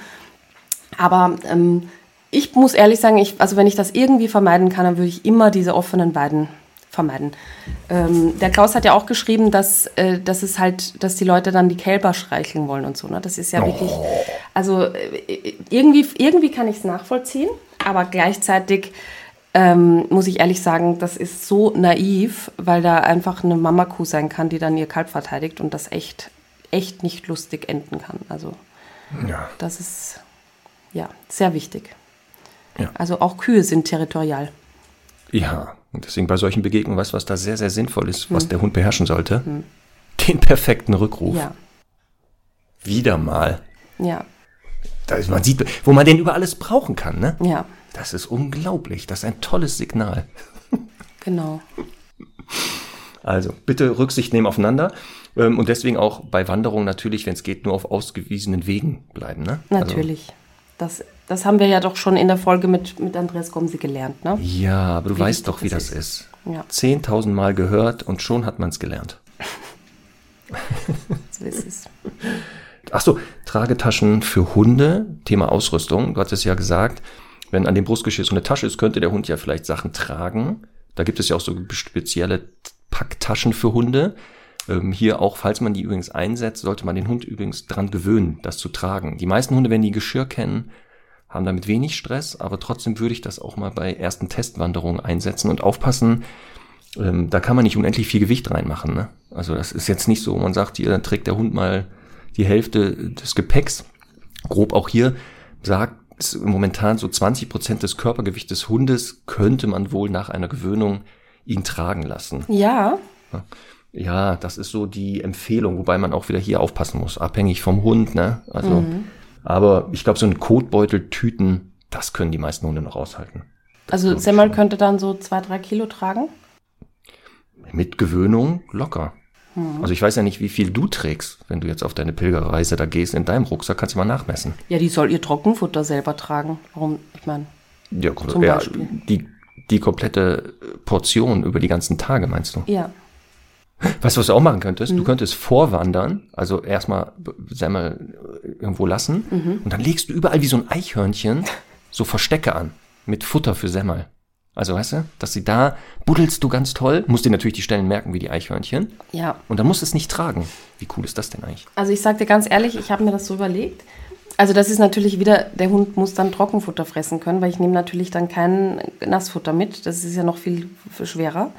Aber ähm, ich muss ehrlich sagen, ich, also wenn ich das irgendwie vermeiden kann, dann würde ich immer diese offenen Weiden vermeiden. Ähm, der Klaus hat ja auch geschrieben, dass, äh, dass es halt, dass die Leute dann die Kälber streicheln wollen und so. Ne? Das ist ja oh. wirklich, also äh, irgendwie, irgendwie kann ich es nachvollziehen, aber gleichzeitig ähm, muss ich ehrlich sagen, das ist so naiv, weil da einfach eine Mamakuh sein kann, die dann ihr Kalb verteidigt und das echt, echt nicht lustig enden kann. Also ja. das ist ja sehr wichtig. Ja. Also auch Kühe sind territorial. Ja, und deswegen bei solchen Begegnungen, weißt du, was da sehr, sehr sinnvoll ist, hm. was der Hund beherrschen sollte? Hm. Den perfekten Rückruf. Ja. Wieder mal. Ja. Da man sieht, wo man den über alles brauchen kann, ne? Ja. Das ist unglaublich. Das ist ein tolles Signal. Genau. Also, bitte Rücksicht nehmen aufeinander. Ähm, und deswegen auch bei Wanderungen natürlich, wenn es geht, nur auf ausgewiesenen Wegen bleiben, ne? Also natürlich. Also, das das haben wir ja doch schon in der Folge mit, mit Andreas Gomsi gelernt, ne? Ja, aber du wie weißt doch, wie das ist. ist. Ja. 10.000 Mal gehört und schon hat man es gelernt. so ist es. Ach so, Tragetaschen für Hunde, Thema Ausrüstung. Du hattest ja gesagt, wenn an dem Brustgeschirr so eine Tasche ist, könnte der Hund ja vielleicht Sachen tragen. Da gibt es ja auch so spezielle Packtaschen für Hunde. Ähm, hier auch, falls man die übrigens einsetzt, sollte man den Hund übrigens dran gewöhnen, das zu tragen. Die meisten Hunde, wenn die Geschirr kennen, haben damit wenig Stress, aber trotzdem würde ich das auch mal bei ersten Testwanderungen einsetzen und aufpassen. Ähm, da kann man nicht unendlich viel Gewicht reinmachen. Ne? Also das ist jetzt nicht so, man sagt, hier dann trägt der Hund mal die Hälfte des Gepäcks. Grob auch hier sagt momentan so 20 Prozent des Körpergewichts des Hundes könnte man wohl nach einer Gewöhnung ihn tragen lassen. Ja. Ja, das ist so die Empfehlung, wobei man auch wieder hier aufpassen muss, abhängig vom Hund. Ne? Also mhm. Aber ich glaube, so ein Kotbeutel-Tüten, das können die meisten Hunde noch aushalten. Also Semmel könnte dann so zwei, drei Kilo tragen? Mit Gewöhnung locker. Hm. Also ich weiß ja nicht, wie viel du trägst, wenn du jetzt auf deine Pilgerreise da gehst. In deinem Rucksack kannst du mal nachmessen. Ja, die soll ihr Trockenfutter selber tragen. Warum? Ich meine. Ja, zum ja, Beispiel. Die, die komplette Portion über die ganzen Tage, meinst du? Ja. Weißt du, was du auch machen könntest? Mhm. Du könntest vorwandern, also erstmal Semmel irgendwo lassen mhm. und dann legst du überall wie so ein Eichhörnchen so Verstecke an mit Futter für Semmel. Also weißt du, dass sie da buddelst du ganz toll, musst dir natürlich die Stellen merken wie die Eichhörnchen. Ja. Und dann musst du es nicht tragen. Wie cool ist das denn eigentlich? Also ich sag dir ganz ehrlich, ich habe mir das so überlegt. Also das ist natürlich wieder, der Hund muss dann Trockenfutter fressen können, weil ich nehme natürlich dann kein Nassfutter mit. Das ist ja noch viel schwerer.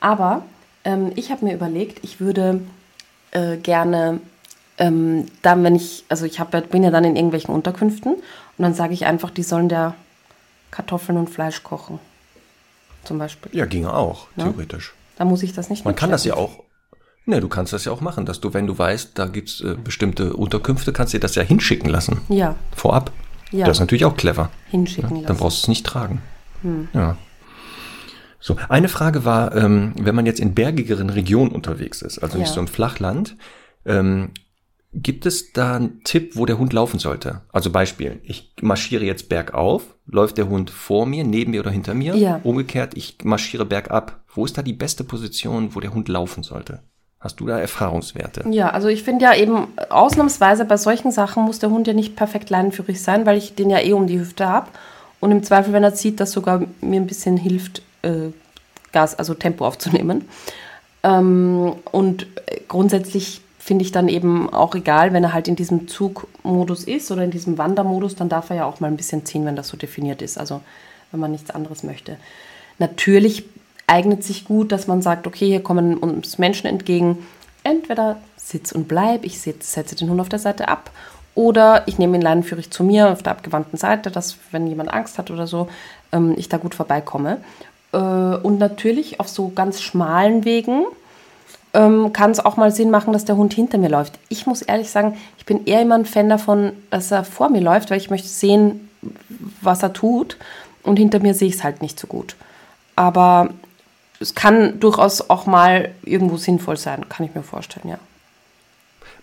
Aber ähm, ich habe mir überlegt, ich würde äh, gerne ähm, dann, wenn ich, also ich hab, bin ja dann in irgendwelchen Unterkünften und dann sage ich einfach, die sollen der Kartoffeln und Fleisch kochen. Zum Beispiel. Ja, ginge auch, ne? theoretisch. Da muss ich das nicht Man kann das ja auch. Ne, du kannst das ja auch machen, dass du, wenn du weißt, da gibt's äh, bestimmte Unterkünfte, kannst dir das ja hinschicken lassen. Ja. Vorab. Ja. Das ist natürlich auch clever. Hinschicken Ja, lassen. dann brauchst du es nicht tragen. Ja. So, eine Frage war, ähm, wenn man jetzt in bergigeren Regionen unterwegs ist, also nicht Ja. so im Flachland, ähm, gibt es da einen Tipp, wo der Hund laufen sollte? Also Beispiel, ich marschiere jetzt bergauf, läuft der Hund vor mir, neben mir oder hinter mir? Ja. Umgekehrt, ich marschiere bergab. Wo ist da die beste Position, wo der Hund laufen sollte? Hast du da Erfahrungswerte? Ja, also ich finde ja eben ausnahmsweise bei solchen Sachen muss der Hund ja nicht perfekt leinenführig sein, weil ich den ja eh um die Hüfte habe. Und im Zweifel, wenn er zieht, das sogar mir ein bisschen hilft, äh, Gas, also Tempo aufzunehmen. Ähm, und grundsätzlich finde ich dann eben auch egal, wenn er halt in diesem Zugmodus ist oder in diesem Wandermodus, dann darf er ja auch mal ein bisschen ziehen, wenn das so definiert ist. Also wenn man nichts anderes möchte. Natürlich eignet sich gut, dass man sagt, okay, hier kommen uns Menschen entgegen. Entweder sitz und bleib, ich setz- setze den Hund auf der Seite ab, oder ich nehme ihn leinenführig zu mir auf der abgewandten Seite, dass, wenn jemand Angst hat oder so, ähm, ich da gut vorbeikomme. Äh, und natürlich auf so ganz schmalen Wegen ähm, kann es auch mal Sinn machen, dass der Hund hinter mir läuft. Ich muss ehrlich sagen, ich bin eher immer ein Fan davon, dass er vor mir läuft, weil ich möchte sehen, was er tut. Und hinter mir sehe ich es halt nicht so gut. Aber es kann durchaus auch mal irgendwo sinnvoll sein, kann ich mir vorstellen, ja.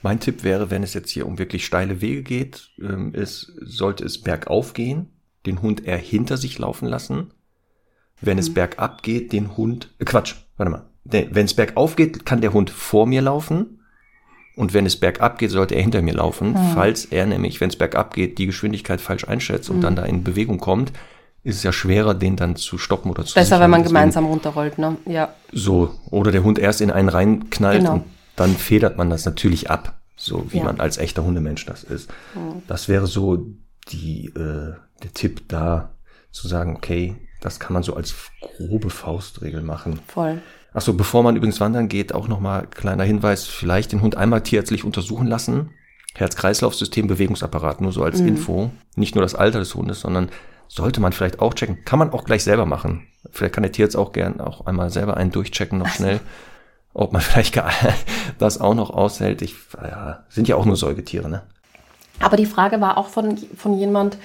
Mein Tipp wäre, wenn es jetzt hier um wirklich steile Wege geht, ähm, ist, sollte es bergauf gehen, den Hund eher hinter sich laufen lassen. Wenn es bergab geht, den Hund, äh, Quatsch, warte mal. Wenn es bergauf geht, kann der Hund vor mir laufen. Und wenn es bergab geht, sollte er hinter mir laufen. Falls er nämlich, wenn es bergab geht, die Geschwindigkeit falsch einschätzt und dann da in Bewegung kommt, ist es ja schwerer, den dann zu stoppen oder zu Besser, sichern. wenn man Deswegen- gemeinsam runterrollt, ne? Ja. so, oder der Hund erst in einen reinknallt Genau. und dann federt man das natürlich ab, so wie Ja. man als echter Hundemensch das ist. Das wäre so die, äh, der Tipp da, zu sagen, okay, das kann man so als grobe Faustregel machen. Voll. Ach so, bevor man übrigens wandern geht, auch nochmal kleiner Hinweis, vielleicht den Hund einmal tierärztlich untersuchen lassen. Herz-Kreislauf-System, Bewegungsapparat, nur so als Info. Nicht nur das Alter des Hundes, sondern sollte man vielleicht auch checken. Kann man auch gleich selber machen. Vielleicht kann der Tierarzt auch gern auch einmal selber einen durchchecken noch schnell, ob man vielleicht gar- das auch noch aushält. Ich, ja, sind ja auch nur Säugetiere, ne? Aber die Frage war auch von, von jemand,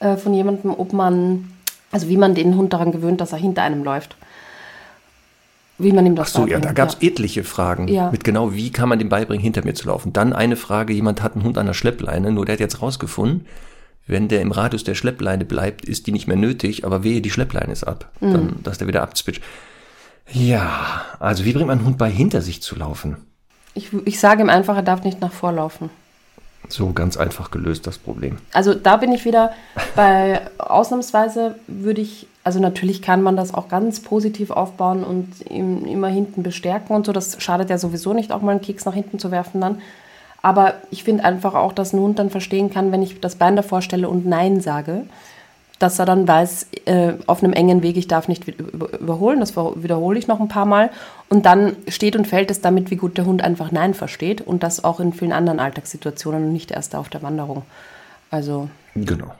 äh, von jemandem, ob man, also wie man den Hund daran gewöhnt, dass er hinter einem läuft. Wie man ihm das Ach so, ja, da gab es etliche Fragen Ja. mit genau, wie kann man dem beibringen, hinter mir zu laufen. Dann eine Frage, jemand hat einen Hund an der Schleppleine, nur der hat jetzt rausgefunden, wenn der im Radius der Schleppleine bleibt, ist die nicht mehr nötig, aber wehe, die Schleppleine ist ab. Mhm. Dann, dass der wieder abzwitscht. Ja, also wie bringt man einen Hund bei, hinter sich zu laufen? Ich, ich sage ihm einfach, er darf nicht nach vorlaufen. So ganz einfach gelöst, das Problem. Also da bin ich wieder bei ausnahmsweise würde ich, also natürlich kann man das auch ganz positiv aufbauen und ihm immer hinten bestärken und so. Das schadet ja sowieso nicht, auch mal einen Keks nach hinten zu werfen dann. Aber ich finde einfach auch, dass ein Hund dann verstehen kann, wenn ich das Bein davor stelle und Nein sage, dass er dann weiß, äh, auf einem engen Weg, ich darf nicht überholen, das wiederhole ich noch ein paar Mal. Und dann steht und fällt es damit, wie gut der Hund einfach Nein versteht und das auch in vielen anderen Alltagssituationen und nicht erst auf der Wanderung. Also, Genau.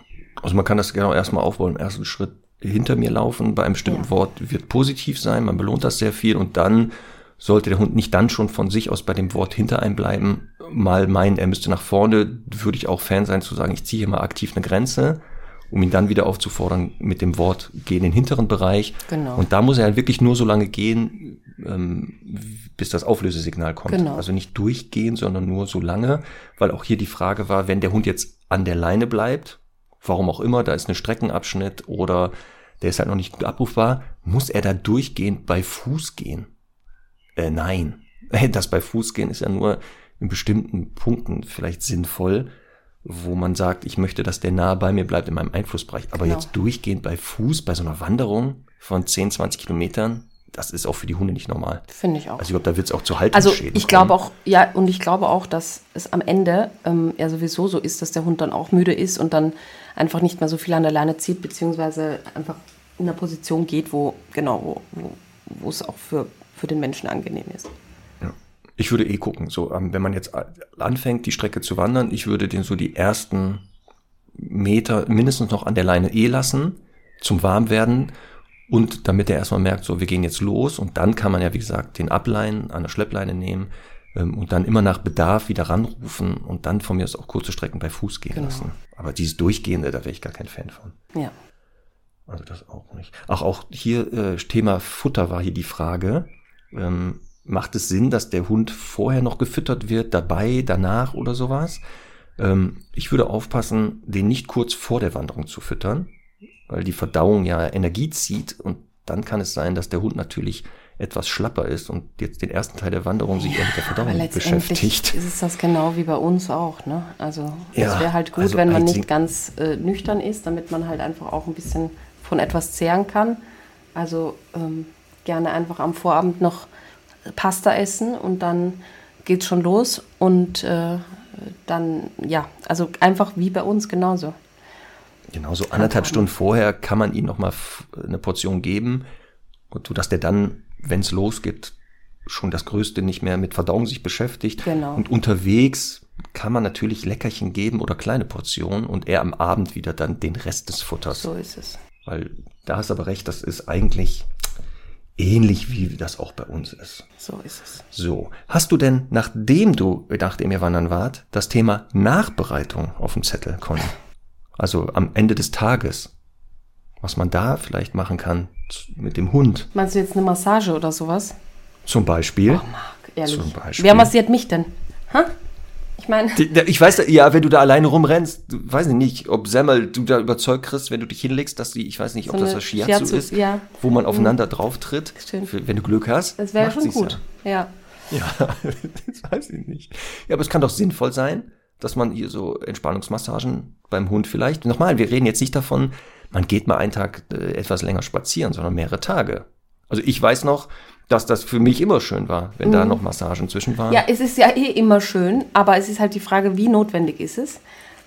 Also man kann das genau erstmal aufbauen. Im ersten Schritt hinter mir laufen, bei einem bestimmten Ja. Wort wird positiv sein, man belohnt das sehr viel und dann sollte der Hund nicht dann schon von sich aus bei dem Wort hinter einem bleiben, mal meinen, er müsste nach vorne, würde ich auch Fan sein zu sagen, ich ziehe hier mal aktiv eine Grenze, um ihn dann wieder aufzufordern mit dem Wort, geh in den hinteren Bereich. Genau. Und da muss er halt wirklich nur so lange gehen, ähm, bis das Auflösesignal kommt. Genau. Also nicht durchgehen, sondern nur so lange, weil auch hier die Frage war, wenn der Hund jetzt an der Leine bleibt, warum auch immer, da ist ein Streckenabschnitt oder der ist halt noch nicht gut abrufbar, muss er da durchgehend bei Fuß gehen? Äh, nein. Das bei Fuß gehen ist ja nur in bestimmten Punkten vielleicht sinnvoll, wo man sagt, ich möchte, dass der nahe bei mir bleibt in meinem Einflussbereich. Aber Genau. jetzt durchgehend bei Fuß, bei so einer Wanderung von 10, 20 Kilometern, das ist auch für die Hunde nicht normal. finde ich auch. Also ich glaube, da wird es auch zu Also Haltungsschäden ich glaube auch, ja, und ich glaube auch, dass es am Ende ähm, ja sowieso so ist, dass der Hund dann auch müde ist und dann einfach nicht mehr so viel an der Leine zieht, beziehungsweise einfach in einer Position geht, wo, genau, wo, wo, wo es auch für, für den Menschen angenehm ist. Ich würde eh gucken, so, ähm, wenn man jetzt anfängt, die Strecke zu wandern, ich würde den so die ersten Meter mindestens noch an der Leine eh lassen. zum Warmwerden und damit er erstmal merkt, so, wir gehen jetzt los und dann kann man ja, wie gesagt, den Ableinen an der Schleppleine nehmen ähm, und dann immer nach Bedarf wieder ranrufen und dann von mir aus auch kurze Strecken bei Fuß gehen Genau. lassen. Aber dieses Durchgehende, da wäre ich gar kein Fan von. Ja. Also das auch nicht. Ach, auch hier äh, Thema Futter war hier die Frage. Ähm, macht es Sinn, dass der Hund vorher noch gefüttert wird, dabei, danach oder sowas? Ähm, ich würde aufpassen, den nicht kurz vor der Wanderung zu füttern, weil die Verdauung ja Energie zieht und dann kann es sein, dass der Hund natürlich etwas schlapper ist und jetzt den ersten Teil der Wanderung sich eher mit der Verdauung letztendlich beschäftigt. ist es das genau wie bei uns auch. Ne? Also Ja, es wäre halt gut, also wenn man nicht ganz äh, nüchtern ist, damit man halt einfach auch ein bisschen von etwas zehren kann. Also ähm, gerne einfach am Vorabend noch Pasta essen und dann geht's schon los und äh, dann, ja, also einfach wie bei uns genauso. Genau, so anderthalb Stunden vorher kann man ihm noch mal f- eine Portion geben und so, dass der dann, wenn es losgeht, schon das Größte nicht mehr mit Verdauung sich beschäftigt. Genau. Und unterwegs kann man natürlich Leckerchen geben oder kleine Portionen und er am Abend wieder dann den Rest des Futters. So ist es. Weil da hast du aber recht, das ist eigentlich ähnlich wie das auch bei uns ist. So ist es. So, hast du denn, nachdem du, nachdem ihr wandern wart, das Thema Nachbereitung auf dem Zettel, Conny? Also am Ende des Tages, was man da vielleicht machen kann mit dem Hund Meinst du jetzt eine Massage oder sowas? zum Beispiel? Marc, ehrlich. Zum Beispiel. Wer massiert mich denn? Ha? Ich meine, Ich weiß, ja, wenn du da alleine rumrennst, du, weiß ich nicht, ob Semmel du da überzeugt kriegst, wenn du dich hinlegst, dass die, ich weiß nicht, ob So das das Shiatsu, Shiatsu, ist, ja. Mhm. wo man aufeinander drauf tritt, wenn du Glück hast. das wäre schon gut. Ja. Ja, ja das weiß ich nicht. Ja, aber es kann doch sinnvoll sein, dass man hier so Entspannungsmassagen beim Hund vielleicht, nochmal, wir reden jetzt nicht davon, man geht mal einen Tag äh, etwas länger spazieren, sondern mehrere Tage. Also ich weiß noch, dass das für mich immer schön war, wenn Mhm. da noch Massagen zwischen waren. Ja, es ist ja eh immer schön, aber es ist halt die Frage, wie notwendig ist es?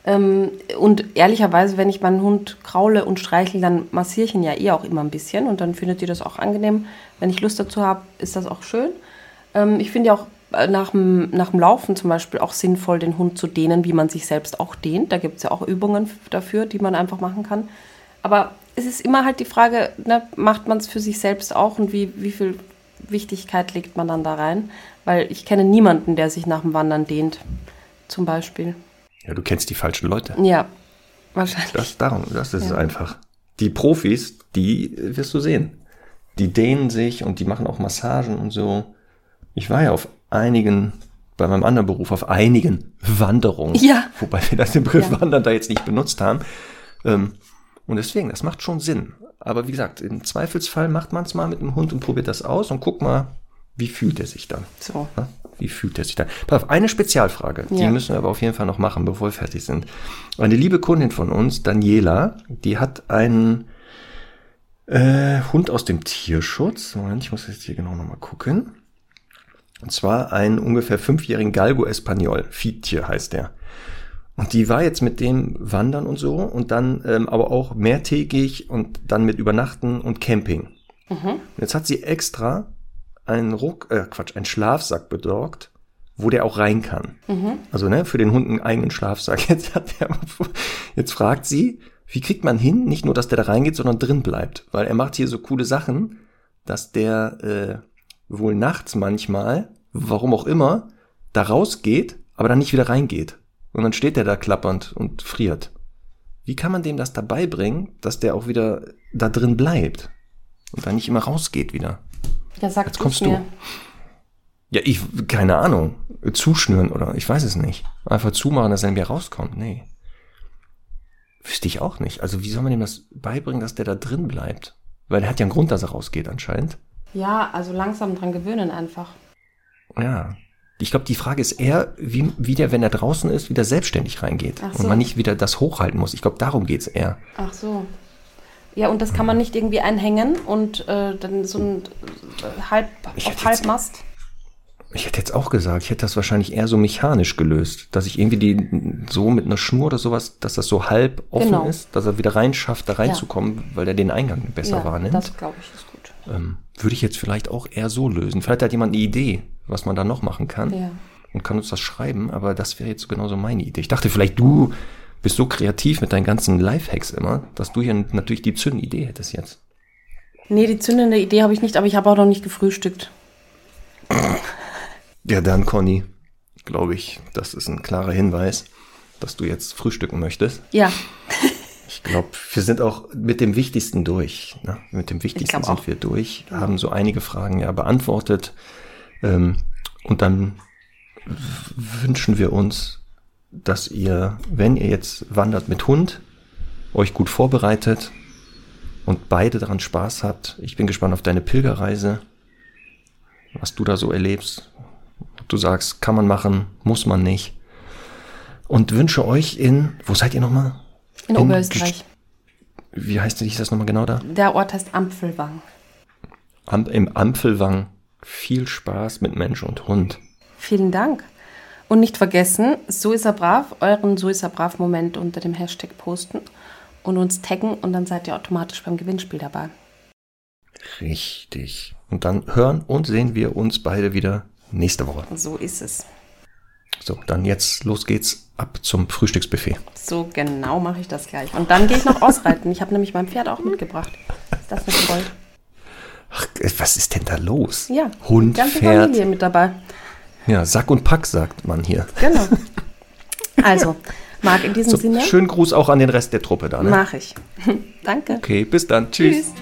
Ähm, und ehrlicherweise, wenn ich meinen Hund kraule und streichle, dann massiere ich ihn ja eh auch immer ein bisschen und dann findet ihr das auch angenehm. Wenn ich Lust dazu habe, ist das auch schön. Ähm, ich finde ja auch äh, nach dem, nach dem Laufen zum Beispiel auch sinnvoll, den Hund zu dehnen, wie man sich selbst auch dehnt. Da gibt es ja auch Übungen dafür, die man einfach machen kann. Aber es ist immer halt die Frage, ne, macht man es für sich selbst auch und wie, wie viel Wichtigkeit legt man dann da rein? Weil ich kenne niemanden, der sich nach dem Wandern dehnt, zum Beispiel. ja, du kennst die falschen Leute. Ja, wahrscheinlich. Das, darum, das ist es Ja. einfach. Die Profis, die wirst du sehen. Die dehnen sich und die machen auch Massagen und so. Ich war ja auf einigen, bei meinem anderen Beruf, auf einigen Wanderungen. Ja. Wobei wir das den Begriff Ja. Wandern da jetzt nicht benutzt haben. Ähm, und deswegen, das macht schon Sinn. Aber wie gesagt, im Zweifelsfall macht man es mal mit dem Hund und probiert das aus und guck mal, wie fühlt er sich dann. So. Wie fühlt er sich dann? Pass auf, eine Spezialfrage, die Ja. müssen wir aber auf jeden Fall noch machen, bevor wir fertig sind. Eine liebe Kundin von uns, Daniela, die hat einen äh, Hund aus dem Tierschutz. Moment, ich muss jetzt hier genau nochmal gucken. Und zwar einen ungefähr fünfjährigen Galgo Espagnol. Viehtier heißt der. Und die war jetzt mit dem Wandern und so und dann ähm, aber auch mehrtägig und dann mit Übernachten und Camping. Und jetzt hat sie extra einen Ruck, äh, Quatsch, einen Schlafsack besorgt, wo der auch rein kann. Also ne, für den Hund einen eigenen Schlafsack. Jetzt, hat der, jetzt fragt sie, wie kriegt man hin, nicht nur, dass der da reingeht, sondern drin bleibt. Weil er macht hier so coole Sachen, dass der äh, wohl nachts manchmal, warum auch immer, da rausgeht, aber dann nicht wieder reingeht. Und dann steht der da klappernd und friert. Wie kann man dem das dabei bringen, dass der auch wieder da drin bleibt und dann nicht immer rausgeht wieder? Ja, sag Jetzt kommst du. mir. Ja, ich, keine Ahnung. Zuschnüren oder ich weiß es nicht. Einfach zumachen, dass er nicht mehr rauskommt. Nee. Wüsste ich auch nicht. Also wie soll man dem das beibringen, dass der da drin bleibt? Weil der hat ja einen Grund, dass er rausgeht anscheinend. Ja, also langsam dran gewöhnen einfach. Ja. Ich glaube, die Frage ist eher, wie, wie der, wenn er draußen ist, wieder selbstständig reingeht. So. Und man nicht wieder das hochhalten muss. Ich glaube, darum geht's eher. Ach so. Ja, und das kann man nicht irgendwie einhängen und äh, dann so ein äh, halb, auf Halbmast. Ich hätte jetzt auch gesagt, ich hätte das wahrscheinlich eher so mechanisch gelöst, dass ich irgendwie die so mit einer Schnur oder sowas, dass das so halb offen Genau. ist, dass er wieder rein schafft, da reinzukommen, weil er den Eingang besser ja, wahrnimmt. das glaube ich ist gut. ähm, würde ich jetzt vielleicht auch eher so lösen. Vielleicht hat jemand eine Idee, was man da noch machen kann Ja. und kann uns das schreiben, aber das wäre jetzt genauso meine Idee. Ich dachte vielleicht du bist so kreativ mit deinen ganzen Lifehacks immer, dass du hier natürlich die Zündidee hättest jetzt. Nee, die zündende Idee habe ich nicht, aber ich habe auch noch nicht gefrühstückt. Ja, dann, Conny, glaube ich, das ist ein klarer Hinweis, dass du jetzt frühstücken möchtest. Ja. Ich glaube, wir sind auch mit dem Wichtigsten durch. Ne? Mit dem Wichtigsten sind auch. wir durch, haben so einige Fragen ja beantwortet. Ähm, und dann wünschen wir uns, dass ihr, wenn ihr jetzt wandert mit Hund, euch gut vorbereitet und beide daran Spaß habt. Ich bin gespannt auf deine Pilgerreise, was du da so erlebst. Ob du sagst, kann man machen, muss man nicht. Und wünsche euch in, wo seid ihr nochmal? In Oberösterreich. Wie heißt das nochmal genau da? Der Ort heißt Ampfelwang. Am, Im Ampfelwang viel Spaß mit Mensch und Hund. Vielen Dank. Und nicht vergessen, so ist er brav, euren so ist er brav Moment unter dem Hashtag posten und uns taggen und dann seid ihr automatisch beim Gewinnspiel dabei. Richtig. Und dann hören und sehen wir uns beide wieder nächste Woche. So ist es. So, dann jetzt los geht's ab zum Frühstücksbuffet. So genau mache ich das gleich. Und dann gehe ich noch ausreiten. Ich habe nämlich mein Pferd auch mitgebracht. Ist das nicht toll? Ach, was ist denn da los? Ja. Hund, ganze Pferd. Familie mit dabei. Ja, Sack und Pack, sagt man hier. Genau. Also, Marc, in diesem So, Sinne schönen Gruß auch an den Rest der Truppe da. Ne? mache ich. Danke. Okay, bis dann. Tschüss. Tschüss.